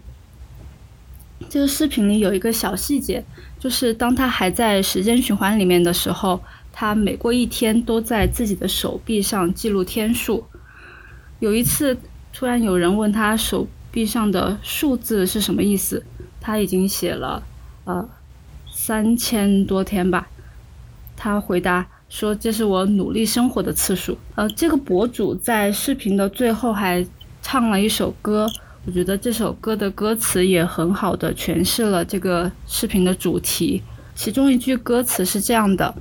这个视频里有一个小细节。就是当他还在时间循环里面的时候，他每过一天都在自己的手臂上记录天数。有一次，突然有人问他手臂上的数字是什么意思，他已经写了呃三千多天吧。他回答说：“这是我努力生活的次数。”呃，这个博主在视频的最后还唱了一首歌。我觉得这首歌的歌词也很好的诠释了这个视频的主题。其中一句歌词是这样的：“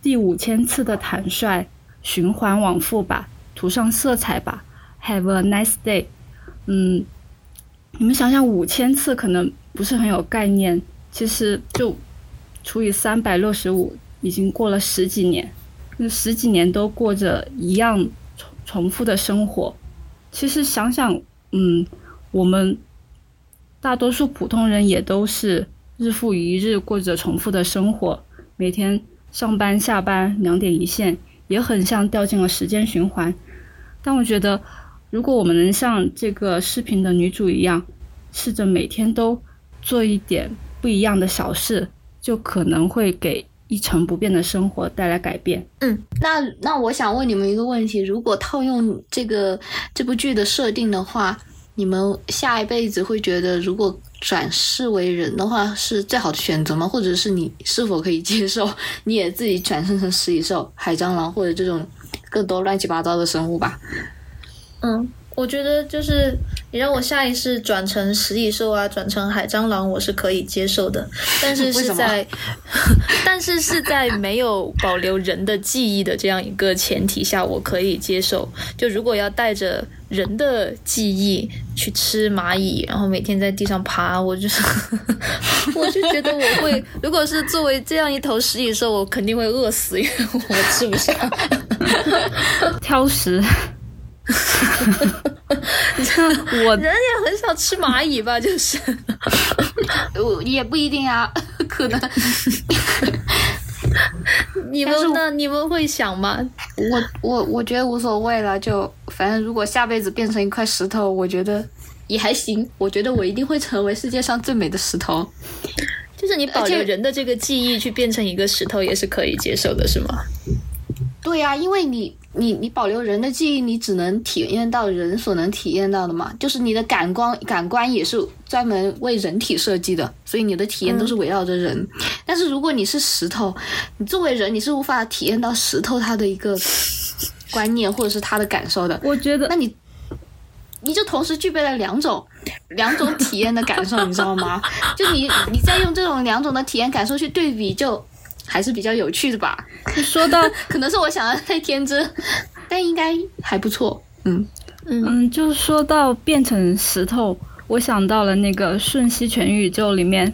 第五千次的坦率，循环往复吧，涂上色彩吧，Have a nice day。”嗯，你们想想，五千次可能不是很有概念，其实就除以三百六十五，已经过了十几年，那十几年都过着一样重重复的生活。其实想想，嗯。我们大多数普通人也都是日复一日过着重复的生活，每天上班下班两点一线，也很像掉进了时间循环。但我觉得，如果我们能像这个视频的女主一样，试着每天都做一点不一样的小事，就可能会给一成不变的生活带来改变。嗯，那那我想问你们一个问题：如果套用这个这部剧的设定的话？你们下一辈子会觉得，如果转世为人的话，是最好的选择吗？或者是你是否可以接受，你也自己转生成食蚁兽、海蟑螂或者这种更多乱七八糟的生物吧？嗯。我觉得就是你让我下意识转成食蚁兽啊，转成海蟑螂，我是可以接受的。但是是在，但是是在没有保留人的记忆的这样一个前提下，我可以接受。就如果要带着人的记忆去吃蚂蚁，然后每天在地上爬，我就是，我就觉得我会，如果是作为这样一头食蚁兽，我肯定会饿死，因为我吃不下，挑食。你看，我人也很少吃蚂蚁吧？就是，我 也不一定啊，可能。你们呢？你们会想吗？我我我觉得无所谓了，就反正如果下辈子变成一块石头，我觉得也还行。我觉得我一定会成为世界上最美的石头。就是你保留人的这个记忆去变成一个石头，也是可以接受的，是吗？对呀，因为你。你你保留人的记忆，你只能体验到人所能体验到的嘛，就是你的感官感官也是专门为人体设计的，所以你的体验都是围绕着人。但是如果你是石头，你作为人你是无法体验到石头它的一个观念或者是它的感受的。我觉得，那你你就同时具备了两种两种体验的感受，你知道吗？就你你再用这种两种的体验感受去对比，就。还是比较有趣的吧。说到，可能是我想的太天真，但应该还不错。嗯嗯，就说到变成石头，我想到了那个《瞬息全宇宙》里面，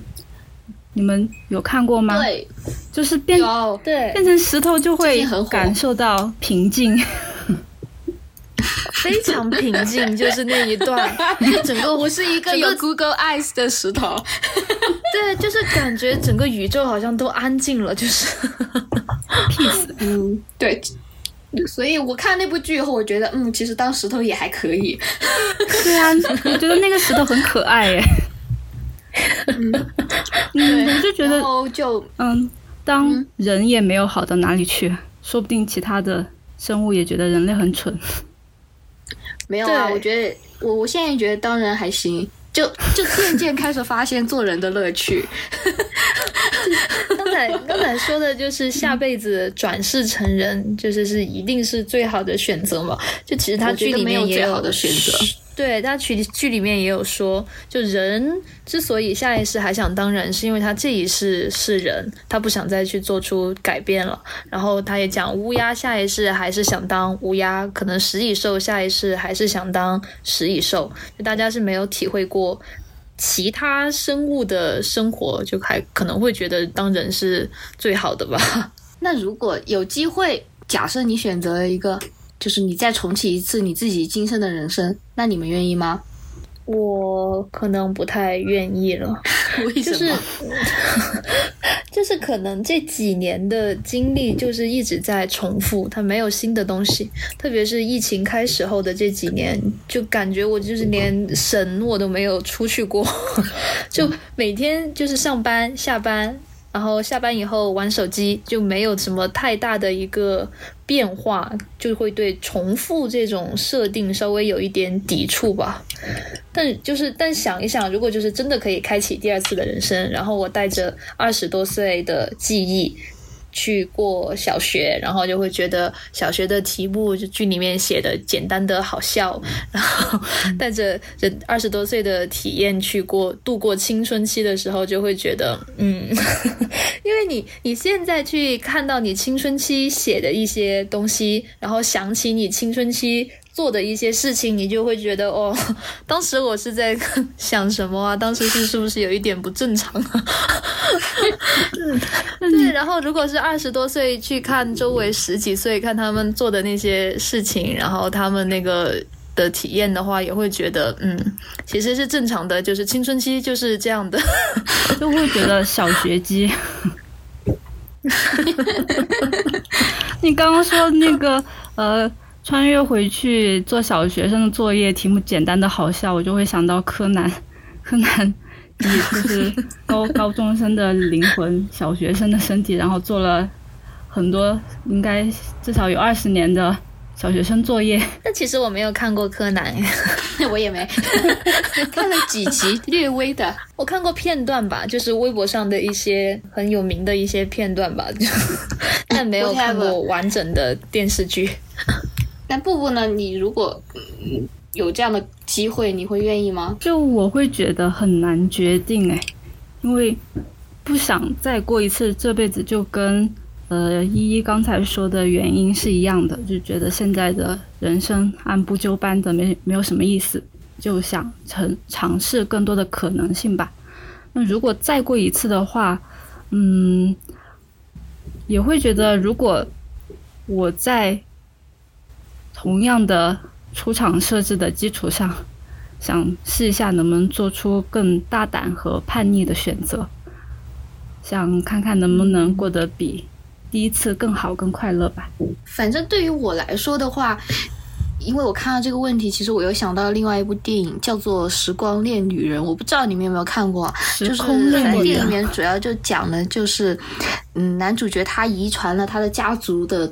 你们有看过吗？对，就是变对变成石头就会感受到平静。非常平静，就是那一段，整个我是一个有 Google Eyes 的石头。对，就是感觉整个宇宙好像都安静了，就是 peace。嗯，对。所以我看那部剧以后，我觉得，嗯，其实当石头也还可以。对啊，我觉得那个石头很可爱，耶。嗯，我就觉得，就嗯，当人也没有好到哪里去，说不定其他的生物也觉得人类很蠢。没有啊，我觉得我我现在觉得当然还行。就就渐渐开始发现做人的乐趣。刚才刚才说的就是下辈子转世成人，就是是一定是最好的选择嘛？就其实他剧里面也有好的选择。对，他剧剧里面也有说，就人之所以下一世还想当人，是因为他这一世是人，他不想再去做出改变了。然后他也讲，乌鸦下一世还是想当乌鸦，可能食蚁兽下一世还是想当食蚁兽。就大家是没有体会过其他生物的生活，就还可能会觉得当人是最好的吧。那如果有机会，假设你选择一个。就是你再重启一次你自己今生的人生，那你们愿意吗？我可能不太愿意了。为什么？就是可能这几年的经历就是一直在重复，它没有新的东西。特别是疫情开始后的这几年，就感觉我就是连省我都没有出去过，就每天就是上班下班。然后下班以后玩手机，就没有什么太大的一个变化，就会对重复这种设定稍微有一点抵触吧。但就是但想一想，如果就是真的可以开启第二次的人生，然后我带着二十多岁的记忆。去过小学，然后就会觉得小学的题目就剧里面写的简单的好笑，然后 带着这二十多岁的体验去过度过青春期的时候，就会觉得嗯，因为你你现在去看到你青春期写的一些东西，然后想起你青春期。做的一些事情，你就会觉得哦，当时我是在 想什么啊？当时是是不是有一点不正常啊？对，然后如果是二十多岁去看周围十几岁看他们做的那些事情，然后他们那个的体验的话，也会觉得嗯，其实是正常的，就是青春期就是这样的，就会觉得小学鸡。你刚刚说那个呃。穿越回去做小学生的作业，题目简单的好笑，我就会想到柯南。柯南以就是高 高中生的灵魂，小学生的身体，然后做了很多，应该至少有二十年的小学生作业。但其实我没有看过柯南，我也没看了几集，略微的，我看过片段吧，就是微博上的一些很有名的一些片段吧，但没有看过完整的电视剧。那布布呢？你如果有这样的机会，你会愿意吗？就我会觉得很难决定哎，因为不想再过一次这辈子，就跟呃依依刚才说的原因是一样的，就觉得现在的人生按部就班的没没有什么意思，就想尝尝试更多的可能性吧。那如果再过一次的话，嗯，也会觉得如果我在。同样的出厂设置的基础上，想试一下能不能做出更大胆和叛逆的选择，想看看能不能过得比第一次更好、更快乐吧。反正对于我来说的话，因为我看到这个问题，其实我又想到另外一部电影，叫做《时光恋女人》，我不知道你们有没有看过。时空恋女人。电影里面主要就讲的就是，嗯，男主角他遗传了他的家族的。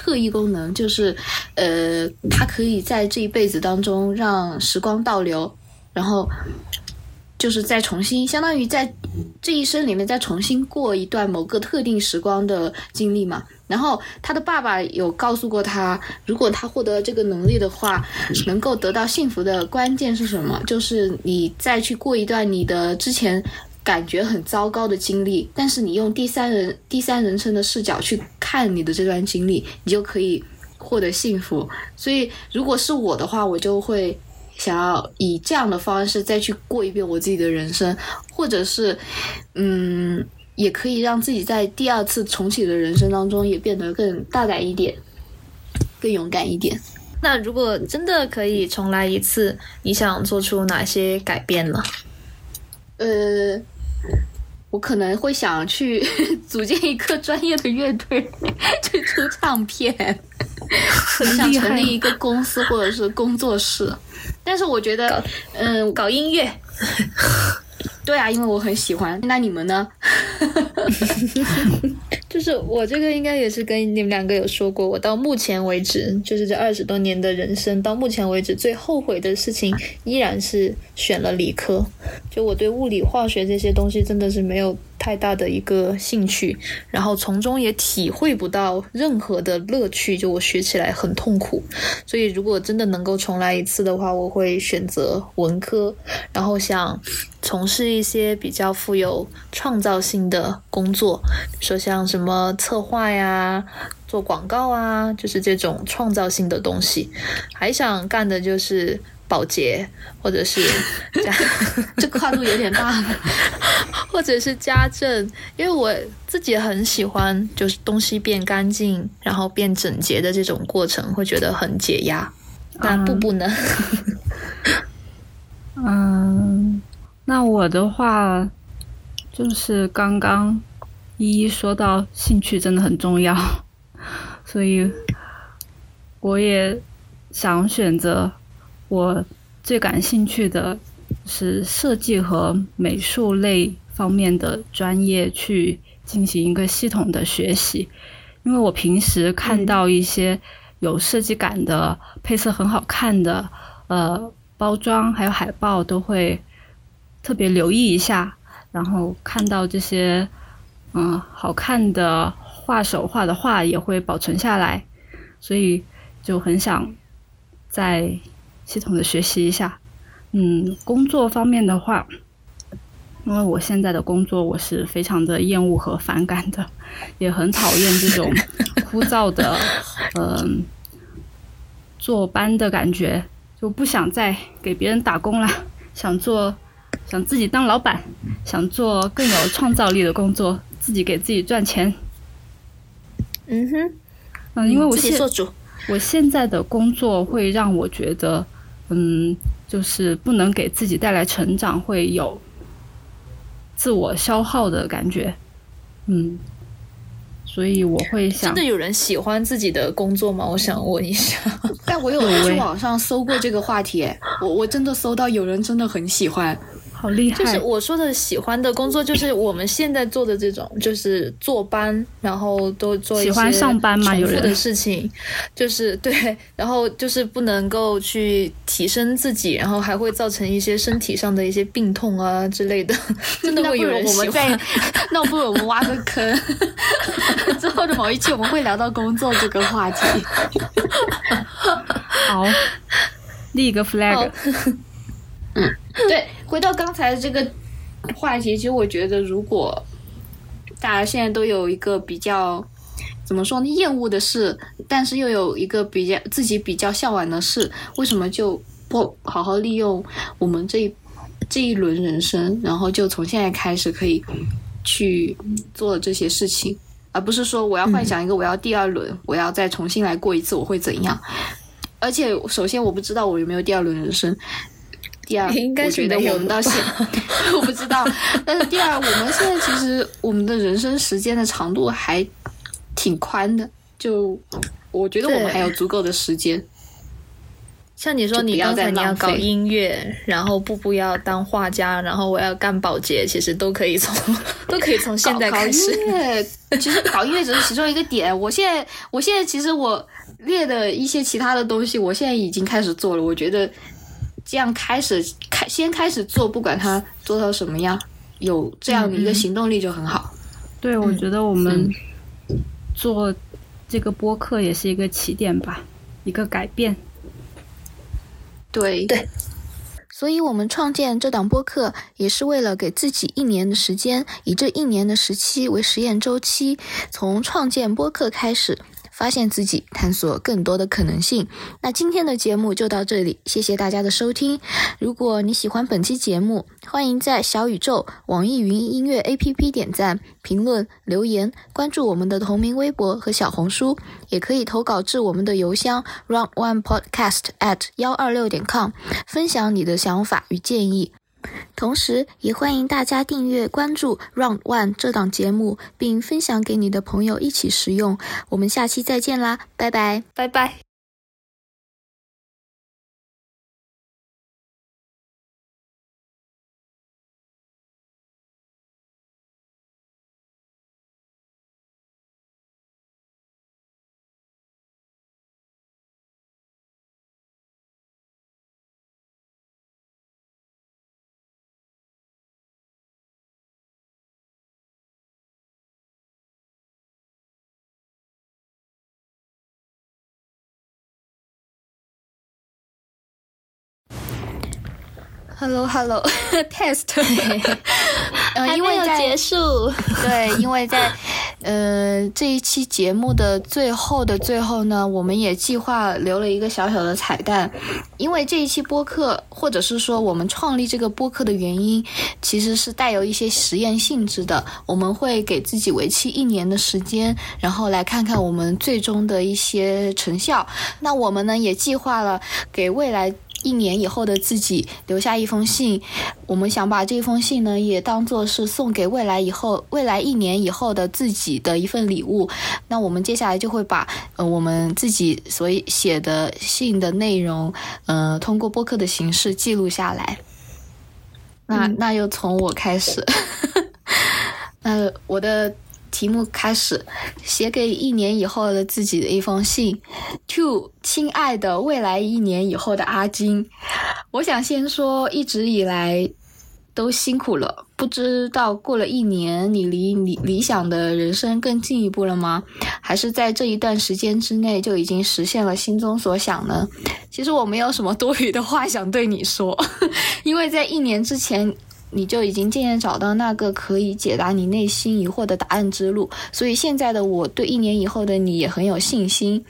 特异功能就是，呃，他可以在这一辈子当中让时光倒流，然后就是再重新，相当于在这一生里面再重新过一段某个特定时光的经历嘛。然后他的爸爸有告诉过他，如果他获得这个能力的话，能够得到幸福的关键是什么？就是你再去过一段你的之前。感觉很糟糕的经历，但是你用第三人第三人称的视角去看你的这段经历，你就可以获得幸福。所以，如果是我的话，我就会想要以这样的方式再去过一遍我自己的人生，或者是，嗯，也可以让自己在第二次重启的人生当中也变得更大胆一点，更勇敢一点。那如果真的可以重来一次，你想做出哪些改变呢？呃，我可能会想去 组建一个专业的乐队，去出唱片，想成立一个公司或者是工作室。但是我觉得，嗯，搞音乐，对啊，因为我很喜欢。那你们呢？就是我这个应该也是跟你们两个有说过，我到目前为止，就是这二十多年的人生，到目前为止最后悔的事情依然是选了理科。就我对物理、化学这些东西真的是没有太大的一个兴趣，然后从中也体会不到任何的乐趣，就我学起来很痛苦。所以如果真的能够重来一次的话，我会选择文科，然后想。从事一一些比较富有创造性的工作，比如说像什么策划呀、做广告啊，就是这种创造性的东西。还想干的就是保洁，或者是家，这跨度有点大，或者是家政，因为我自己很喜欢，就是东西变干净，然后变整洁的这种过程，会觉得很解压。那步步呢？嗯。那我的话，就是刚刚一一说到兴趣真的很重要，所以我也想选择我最感兴趣的是设计和美术类方面的专业去进行一个系统的学习，因为我平时看到一些有设计感的、配色很好看的呃包装还有海报都会。特别留意一下，然后看到这些嗯好看的画手画的画也会保存下来，所以就很想再系统的学习一下。嗯，工作方面的话，因为我现在的工作我是非常的厌恶和反感的，也很讨厌这种 枯燥的嗯坐班的感觉，就不想再给别人打工了，想做。想自己当老板，想做更有创造力的工作，自己给自己赚钱。嗯哼，嗯，因为我现做主，我现在的工作会让我觉得，嗯，就是不能给自己带来成长，会有自我消耗的感觉。嗯，所以我会想，真的有人喜欢自己的工作吗？我想问一下。但我有 去网上搜过这个话题，我我真的搜到有人真的很喜欢。好厉害！就是我说的喜欢的工作，就是我们现在做的这种，就是坐班，然后都做一些喜欢上班嘛？有人的事情，就是对，然后就是不能够去提升自己，然后还会造成一些身体上的一些病痛啊之类的。真的会有人喜欢？那不如我们挖个坑，之后的某一期我们会聊到工作这个话题。好，立一个 flag。嗯，对，回到刚才这个话题，其实我觉得，如果大家现在都有一个比较怎么说呢，厌恶的事，但是又有一个比较自己比较向往的事，为什么就不好好利用我们这一这一轮人生，然后就从现在开始可以去做这些事情，而不是说我要幻想一个我要第二轮，我要再重新来过一次，我会怎样？而且，首先我不知道我有没有第二轮人生。第二，我觉得我们到现，我不知道。但是第二，我们现在其实我们的人生时间的长度还挺宽的，就我觉得我们还有足够的时间。像你说，你刚才你要搞音乐，然后步步要当画家，然后我要干保洁，其实都可以从都可以从现在开始。音乐其实搞音乐只是其中一个点。我现在，我现在其实我列的一些其他的东西，我现在已经开始做了。我觉得。这样开始开先开始做，不管他做到什么样，有这样的一个行动力就很好。对，我觉得我们做这个播客也是一个起点吧，一个改变。对对，所以我们创建这档播客，也是为了给自己一年的时间，以这一年的时期为实验周期，从创建播客开始。发现自己，探索更多的可能性。那今天的节目就到这里，谢谢大家的收听。如果你喜欢本期节目，欢迎在小宇宙、网易云音乐 APP 点赞、评论、留言，关注我们的同名微博和小红书，也可以投稿至我们的邮箱 run one podcast at 幺二六点 com，分享你的想法与建议。同时，也欢迎大家订阅关注 Round One 这档节目，并分享给你的朋友一起使用。我们下期再见啦，拜拜，拜拜。Hello，Hello，Test，呃，因为结束，对，因为在呃这一期节目的最后的最后呢，我们也计划留了一个小小的彩蛋，因为这一期播客，或者是说我们创立这个播客的原因，其实是带有一些实验性质的，我们会给自己为期一年的时间，然后来看看我们最终的一些成效。那我们呢，也计划了给未来。一年以后的自己留下一封信，我们想把这封信呢也当做是送给未来以后未来一年以后的自己的一份礼物。那我们接下来就会把呃我们自己所写的信的内容，呃通过播客的形式记录下来。那那又从我开始，呃我的。题目开始，写给一年以后的自己的一封信。To 亲爱的未来一年以后的阿金，我想先说，一直以来都辛苦了。不知道过了一年，你离你理想的人生更进一步了吗？还是在这一段时间之内就已经实现了心中所想呢？其实我没有什么多余的话想对你说，因为在一年之前。你就已经渐渐找到那个可以解答你内心疑惑的答案之路，所以现在的我对一年以后的你也很有信心。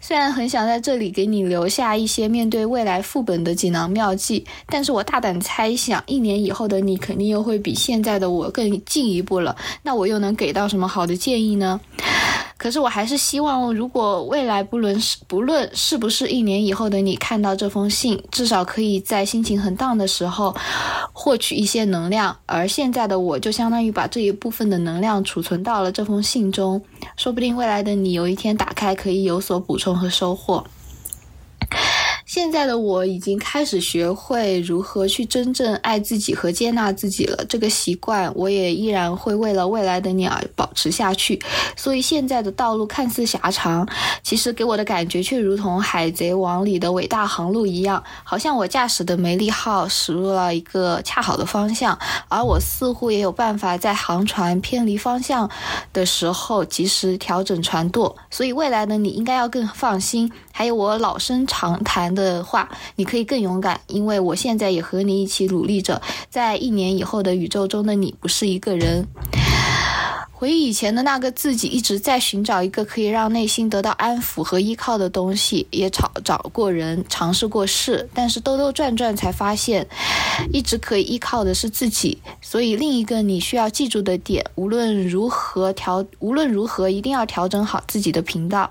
虽然很想在这里给你留下一些面对未来副本的锦囊妙计，但是我大胆猜想，一年以后的你肯定又会比现在的我更进一步了。那我又能给到什么好的建议呢？可是我还是希望，如果未来不论是不论是不是一年以后的你看到这封信，至少可以在心情很荡的时候获取一些能量。而现在的我就相当于把这一部分的能量储存到了这封信中，说不定未来的你有一天打开可以有所补充和收获。现在的我已经开始学会如何去真正爱自己和接纳自己了。这个习惯，我也依然会为了未来的你而保持下去。所以现在的道路看似狭长，其实给我的感觉却如同《海贼王》里的伟大航路一样，好像我驾驶的梅利号驶入了一个恰好的方向，而我似乎也有办法在航船偏离方向的时候及时调整船舵。所以未来的你应该要更放心。还有我老生常谈的的话，你可以更勇敢，因为我现在也和你一起努力着，在一年以后的宇宙中的你不是一个人。回忆以前的那个自己，一直在寻找一个可以让内心得到安抚和依靠的东西，也找找过人，尝试过事，但是兜兜转转才发现，一直可以依靠的是自己。所以另一个你需要记住的点，无论如何调，无论如何一定要调整好自己的频道，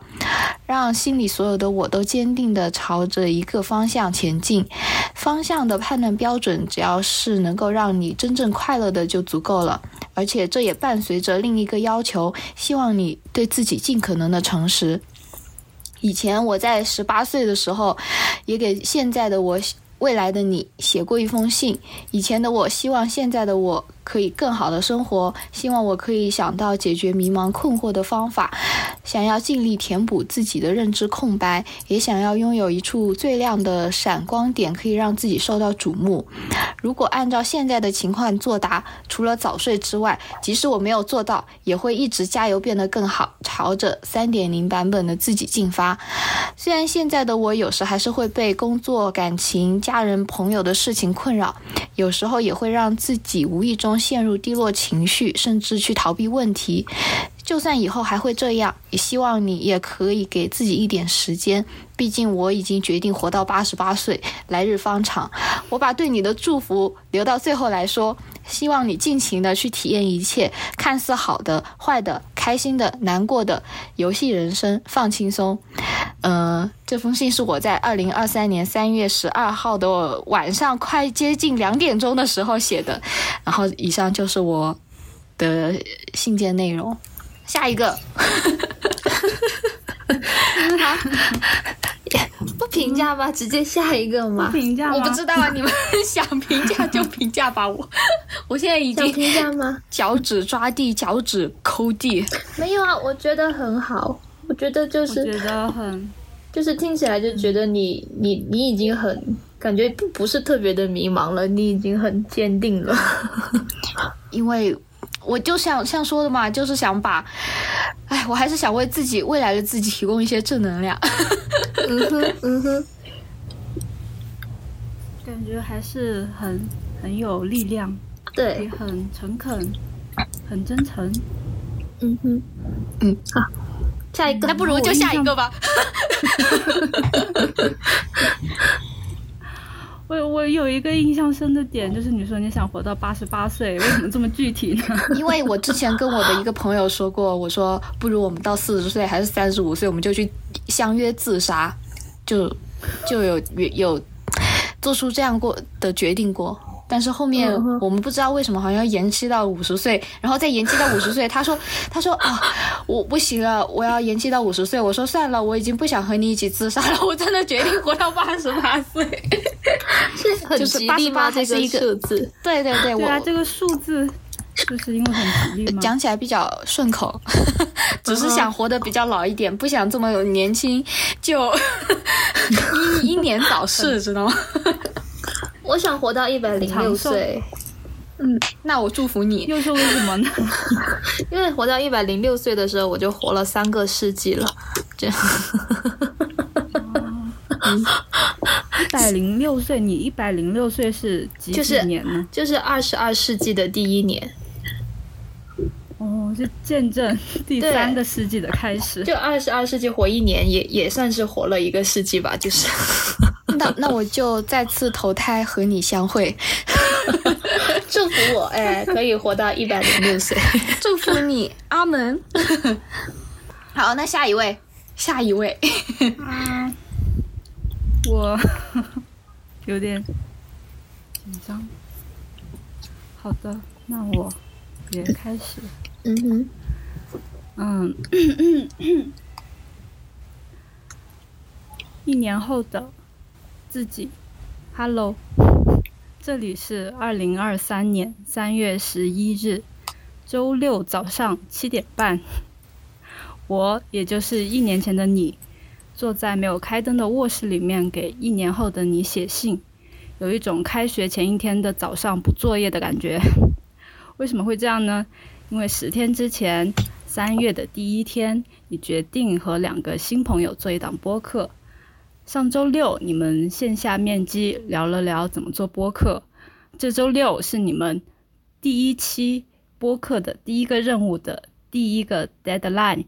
让心里所有的我都坚定地朝着一个方向前进。方向的判断标准，只要是能够让你真正快乐的就足够了。而且这也伴随着另一个要求，希望你对自己尽可能的诚实。以前我在十八岁的时候，也给现在的我、未来的你写过一封信。以前的我希望现在的我。可以更好的生活，希望我可以想到解决迷茫困惑的方法，想要尽力填补自己的认知空白，也想要拥有一处最亮的闪光点，可以让自己受到瞩目。如果按照现在的情况作答，除了早睡之外，即使我没有做到，也会一直加油变得更好，朝着三点零版本的自己进发。虽然现在的我有时还是会被工作、感情、家人、朋友的事情困扰，有时候也会让自己无意中。陷入低落情绪，甚至去逃避问题。就算以后还会这样，也希望你也可以给自己一点时间。毕竟我已经决定活到八十八岁，来日方长。我把对你的祝福留到最后来说。希望你尽情的去体验一切，看似好的、坏的、开心的、难过的游戏人生，放轻松。呃，这封信是我在二零二三年三月十二号的晚上快接近两点钟的时候写的。然后以上就是我的信件内容。下一个，好，不评价吧，直接下一个嘛。评价我不知道啊，你们想评价就评价吧。我 我现在已经评价吗？脚趾抓地，脚趾抠地。没有啊，我觉得很好。我觉得就是，觉得很，就是听起来就觉得你你你已经很感觉不不是特别的迷茫了，你已经很坚定了。因为我就像像说的嘛，就是想把，哎，我还是想为自己未来的自己提供一些正能量。嗯哼嗯哼，感觉还是很很有力量，对，也很诚恳，很真诚。嗯哼，嗯好。下一个，那不如就下一个吧。我我有一个印象深的点，就是你说你想活到八十八岁，为什么这么具体呢？因为我之前跟我的一个朋友说过，我说不如我们到四十岁还是三十五岁，我们就去相约自杀，就就有有做出这样过的决定过。但是后面我们不知道为什么好像延期到五十岁，然后再延期到五十岁。他说：“他说啊，我不行了，我要延期到五十岁。”我说：“算了，我已经不想和你一起自杀了，我真的决定活到八十八岁。”是很吉利吗？这是一个数字。对对对，对啊，这个数字就是因为很吉利吗？讲起来比较顺口，只是想活得比较老一点，不想这么年轻就 英英年早逝，知道吗？我想活到一百零六岁，嗯，那我祝福你。又是为什么呢？因为活到一百零六岁的时候，我就活了三个世纪了。这样，一百零六岁，你一百零六岁是几几年呢？就是二十二世纪的第一年。哦，就见证第三个世纪的开始。就二十二世纪活一年，也也算是活了一个世纪吧，就是。那那我就再次投胎和你相会，祝福我哎，可以活到一百零六岁，祝福你，阿门。好，那下一位，下一位。啊，我有点紧张。好的，那我也开始。嗯哼。嗯。一年后的。自己，Hello，这里是二零二三年三月十一日，周六早上七点半，我也就是一年前的你，坐在没有开灯的卧室里面给一年后的你写信，有一种开学前一天的早上补作业的感觉。为什么会这样呢？因为十天之前，三月的第一天，你决定和两个新朋友做一档播客。上周六你们线下面基聊了聊怎么做播客，这周六是你们第一期播客的第一个任务的第一个 deadline。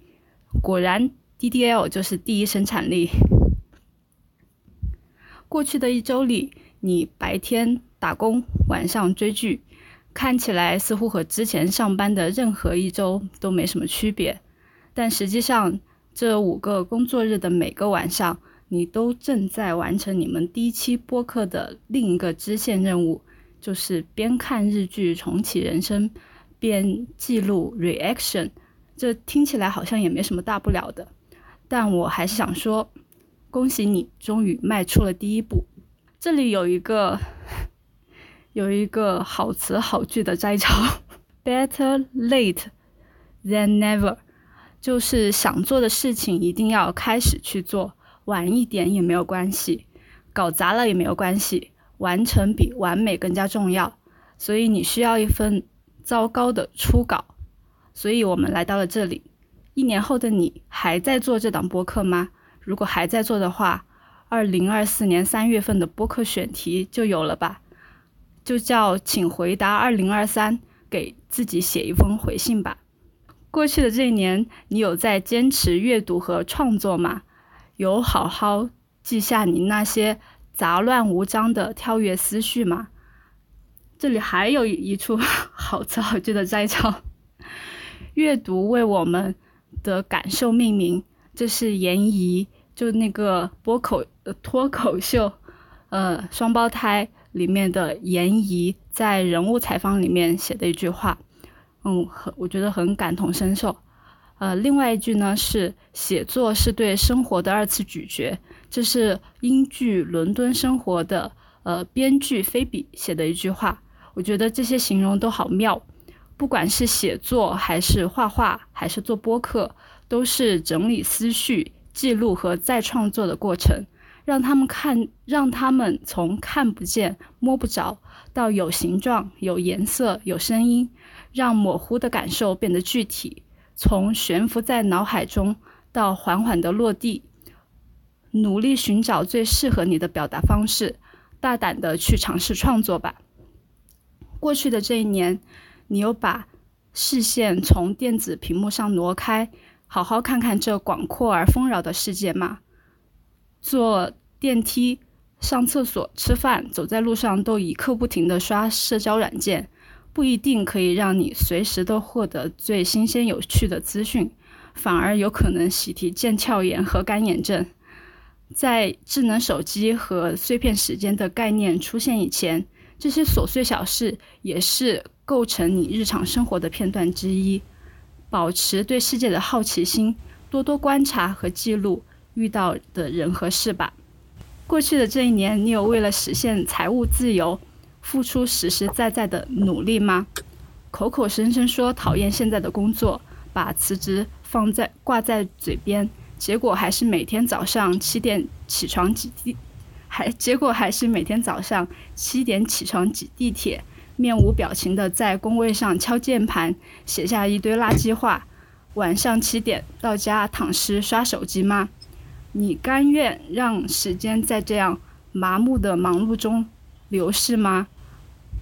果然 DDL 就是第一生产力。过去的一周里，你白天打工，晚上追剧，看起来似乎和之前上班的任何一周都没什么区别，但实际上这五个工作日的每个晚上。你都正在完成你们第一期播客的另一个支线任务，就是边看日剧重启人生，边记录 reaction。这听起来好像也没什么大不了的，但我还是想说，恭喜你终于迈出了第一步。这里有一个有一个好词好句的摘抄，better late than never，就是想做的事情一定要开始去做。晚一点也没有关系，搞砸了也没有关系，完成比完美更加重要。所以你需要一份糟糕的初稿。所以我们来到了这里。一年后的你还在做这档播客吗？如果还在做的话，二零二四年三月份的播客选题就有了吧？就叫请回答二零二三，给自己写一封回信吧。过去的这一年，你有在坚持阅读和创作吗？有好好记下你那些杂乱无章的跳跃思绪吗？这里还有一处 好词好句的摘抄。阅读为我们的感受命名，这是严怡，就那个播口脱口秀，呃，双胞胎里面的严怡在人物采访里面写的一句话，嗯，很我觉得很感同身受。呃，另外一句呢是写作是对生活的二次咀嚼，这是英剧《伦敦生活》的呃编剧菲比写的一句话。我觉得这些形容都好妙，不管是写作还是画画还是做播客，都是整理思绪、记录和再创作的过程，让他们看，让他们从看不见、摸不着到有形状、有颜色、有声音，让模糊的感受变得具体。从悬浮在脑海中到缓缓的落地，努力寻找最适合你的表达方式，大胆的去尝试创作吧。过去的这一年，你有把视线从电子屏幕上挪开，好好看看这广阔而丰饶的世界吗？坐电梯、上厕所、吃饭、走在路上，都一刻不停的刷社交软件。不一定可以让你随时都获得最新鲜有趣的资讯，反而有可能习题腱鞘炎和干眼症。在智能手机和碎片时间的概念出现以前，这些琐碎小事也是构成你日常生活的片段之一。保持对世界的好奇心，多多观察和记录遇到的人和事吧。过去的这一年，你有为了实现财务自由？付出实实在在的努力吗？口口声声说讨厌现在的工作，把辞职放在挂在嘴边，结果还是每天早上七点起床挤地，还结果还是每天早上七点起床挤地铁，面无表情的在工位上敲键盘，写下一堆垃圾话，晚上七点到家躺尸刷手机吗？你甘愿让时间在这样麻木的忙碌中？流逝吗？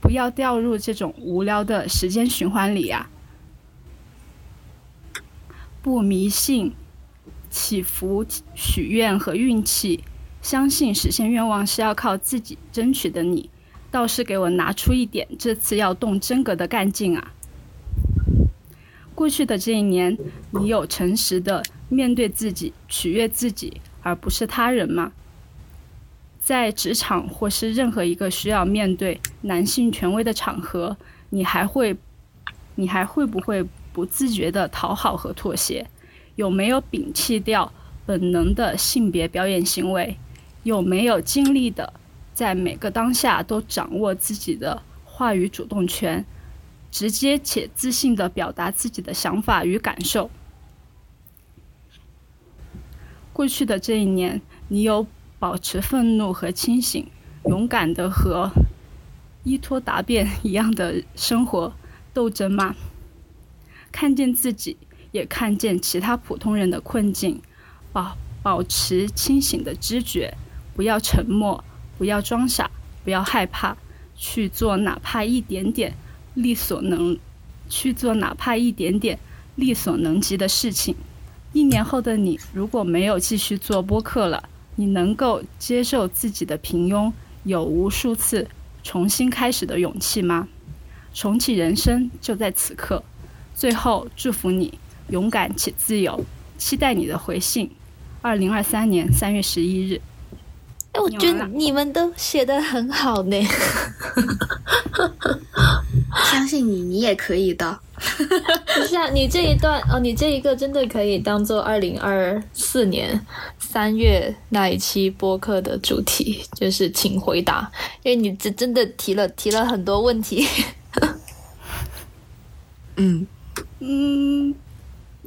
不要掉入这种无聊的时间循环里呀！不迷信祈福、许愿和运气，相信实现愿望是要靠自己争取的。你倒是给我拿出一点这次要动真格的干劲啊！过去的这一年，你有诚实的面对自己，取悦自己，而不是他人吗？在职场或是任何一个需要面对男性权威的场合，你还会，你还会不会不自觉的讨好和妥协？有没有摒弃掉本能的性别表演行为？有没有尽力的在每个当下都掌握自己的话语主动权，直接且自信的表达自己的想法与感受？过去的这一年，你有？保持愤怒和清醒，勇敢的和依托答辩一样的生活斗争吗？看见自己，也看见其他普通人的困境，保保持清醒的知觉，不要沉默，不要装傻，不要害怕，去做哪怕一点点力所能去做哪怕一点点力所能及的事情。一年后的你，如果没有继续做播客了。你能够接受自己的平庸，有无数次重新开始的勇气吗？重启人生就在此刻。最后，祝福你勇敢且自由，期待你的回信。二零二三年三月十一日。哎，我觉得你们都写的很好呢。相信你，你也可以的。不是啊，你这一段哦，你这一个真的可以当做二零二四年三月那一期播客的主题，就是请回答，因为你这真的提了提了很多问题。嗯嗯，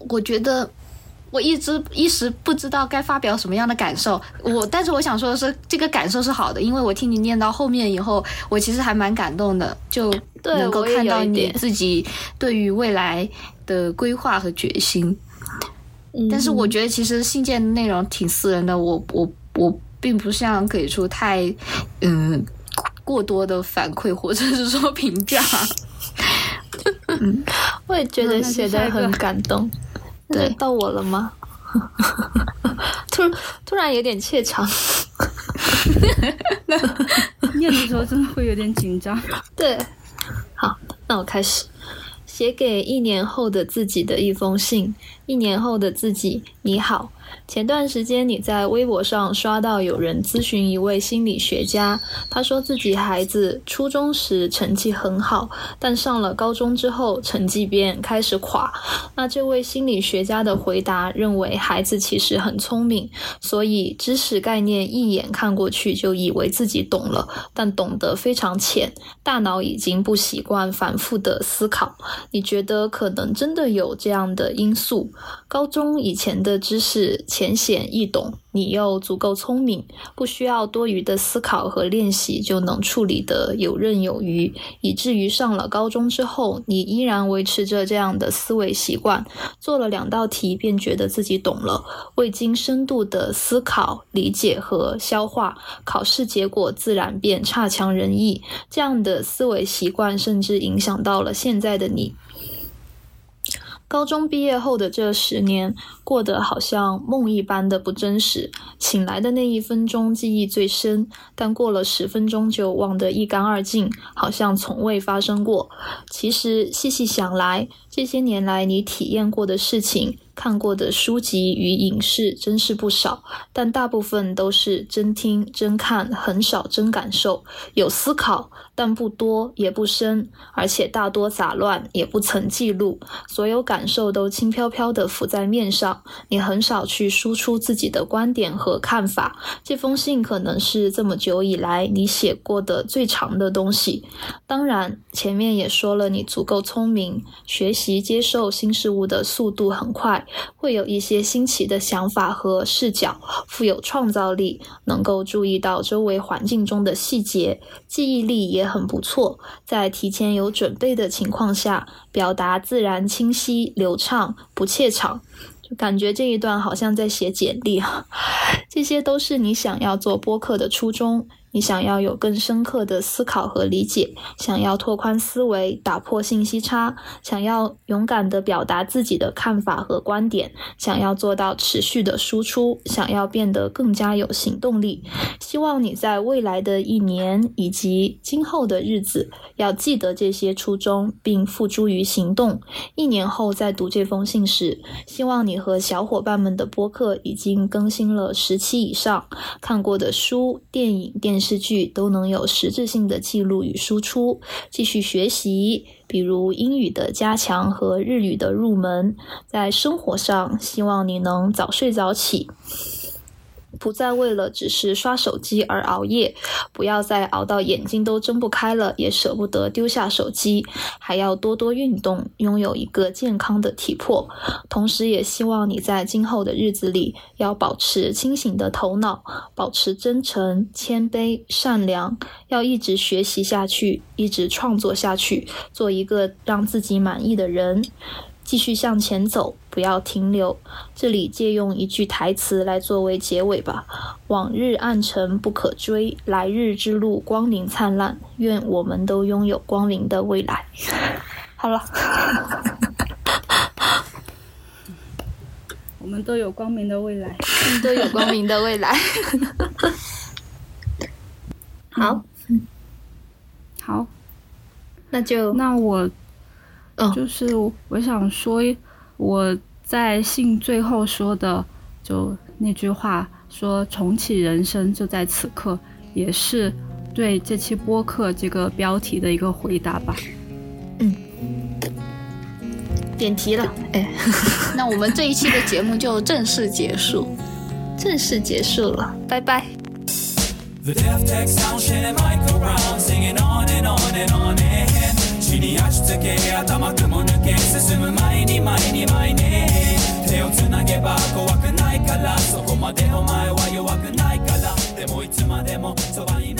我觉得。我一直一时不知道该发表什么样的感受，我但是我想说的是，这个感受是好的，因为我听你念到后面以后，我其实还蛮感动的，就能够看到你自己对于未来的规划和决心。但是我觉得其实信件内容挺私人的，我我我并不想给出太嗯过多的反馈或者是说评价。嗯，我也觉得写的很感动。对，到我了吗？突突然有点怯场，念的时候真的会有点紧张。对，好，那我开始写给一年后的自己的一封信。一年后的自己，你好，前段时间你在微博上刷到有人咨询一位心理学家，他说自己孩子初中时成绩很好，但上了高中之后成绩便开始垮。那这位心理学家的回答认为孩子其实很聪明，所以知识概念一眼看过去就以为自己懂了，但懂得非常浅，大脑已经不习惯反复的思考。你觉得可能真的有这样的因素？高中以前的知识。浅显易懂，你又足够聪明，不需要多余的思考和练习就能处理得游刃有余，以至于上了高中之后，你依然维持着这样的思维习惯，做了两道题便觉得自己懂了，未经深度的思考、理解和消化，考试结果自然便差强人意。这样的思维习惯甚至影响到了现在的你。高中毕业后的这十年，过得好像梦一般的不真实。醒来的那一分钟记忆最深，但过了十分钟就忘得一干二净，好像从未发生过。其实细细想来，这些年来你体验过的事情。看过的书籍与影视真是不少，但大部分都是真听真看，很少真感受。有思考，但不多也不深，而且大多杂乱，也不曾记录。所有感受都轻飘飘地浮在面上，你很少去输出自己的观点和看法。这封信可能是这么久以来你写过的最长的东西。当然，前面也说了，你足够聪明，学习接受新事物的速度很快。会有一些新奇的想法和视角，富有创造力，能够注意到周围环境中的细节，记忆力也很不错。在提前有准备的情况下，表达自然、清晰、流畅，不怯场。就感觉这一段好像在写简历，这些都是你想要做播客的初衷。你想要有更深刻的思考和理解，想要拓宽思维，打破信息差，想要勇敢地表达自己的看法和观点，想要做到持续的输出，想要变得更加有行动力。希望你在未来的一年以及今后的日子，要记得这些初衷，并付诸于行动。一年后再读这封信时，希望你和小伙伴们的播客已经更新了十期以上，看过的书、电影、电。视剧都能有实质性的记录与输出，继续学习，比如英语的加强和日语的入门。在生活上，希望你能早睡早起。不再为了只是刷手机而熬夜，不要再熬到眼睛都睁不开了，也舍不得丢下手机，还要多多运动，拥有一个健康的体魄。同时，也希望你在今后的日子里要保持清醒的头脑，保持真诚、谦卑、善良，要一直学习下去，一直创作下去，做一个让自己满意的人。继续向前走，不要停留。这里借用一句台词来作为结尾吧：往日暗沉不可追，来日之路光明灿烂。愿我们都拥有光明的未来。好了，我们都有光明的未来，都有光明的未来。好，嗯好，那就那我。就是我想说，我在信最后说的就那句话，说重启人生就在此刻，也是对这期播客这个标题的一个回答吧。嗯，点题了，哎，那我们这一期的节目就正式结束，正式结束了，拜拜。地に足つけ頭くも抜け進む前に前に前に。手をつなげば怖くないから。そこまでお前は弱くないから。でもいつまでもそばに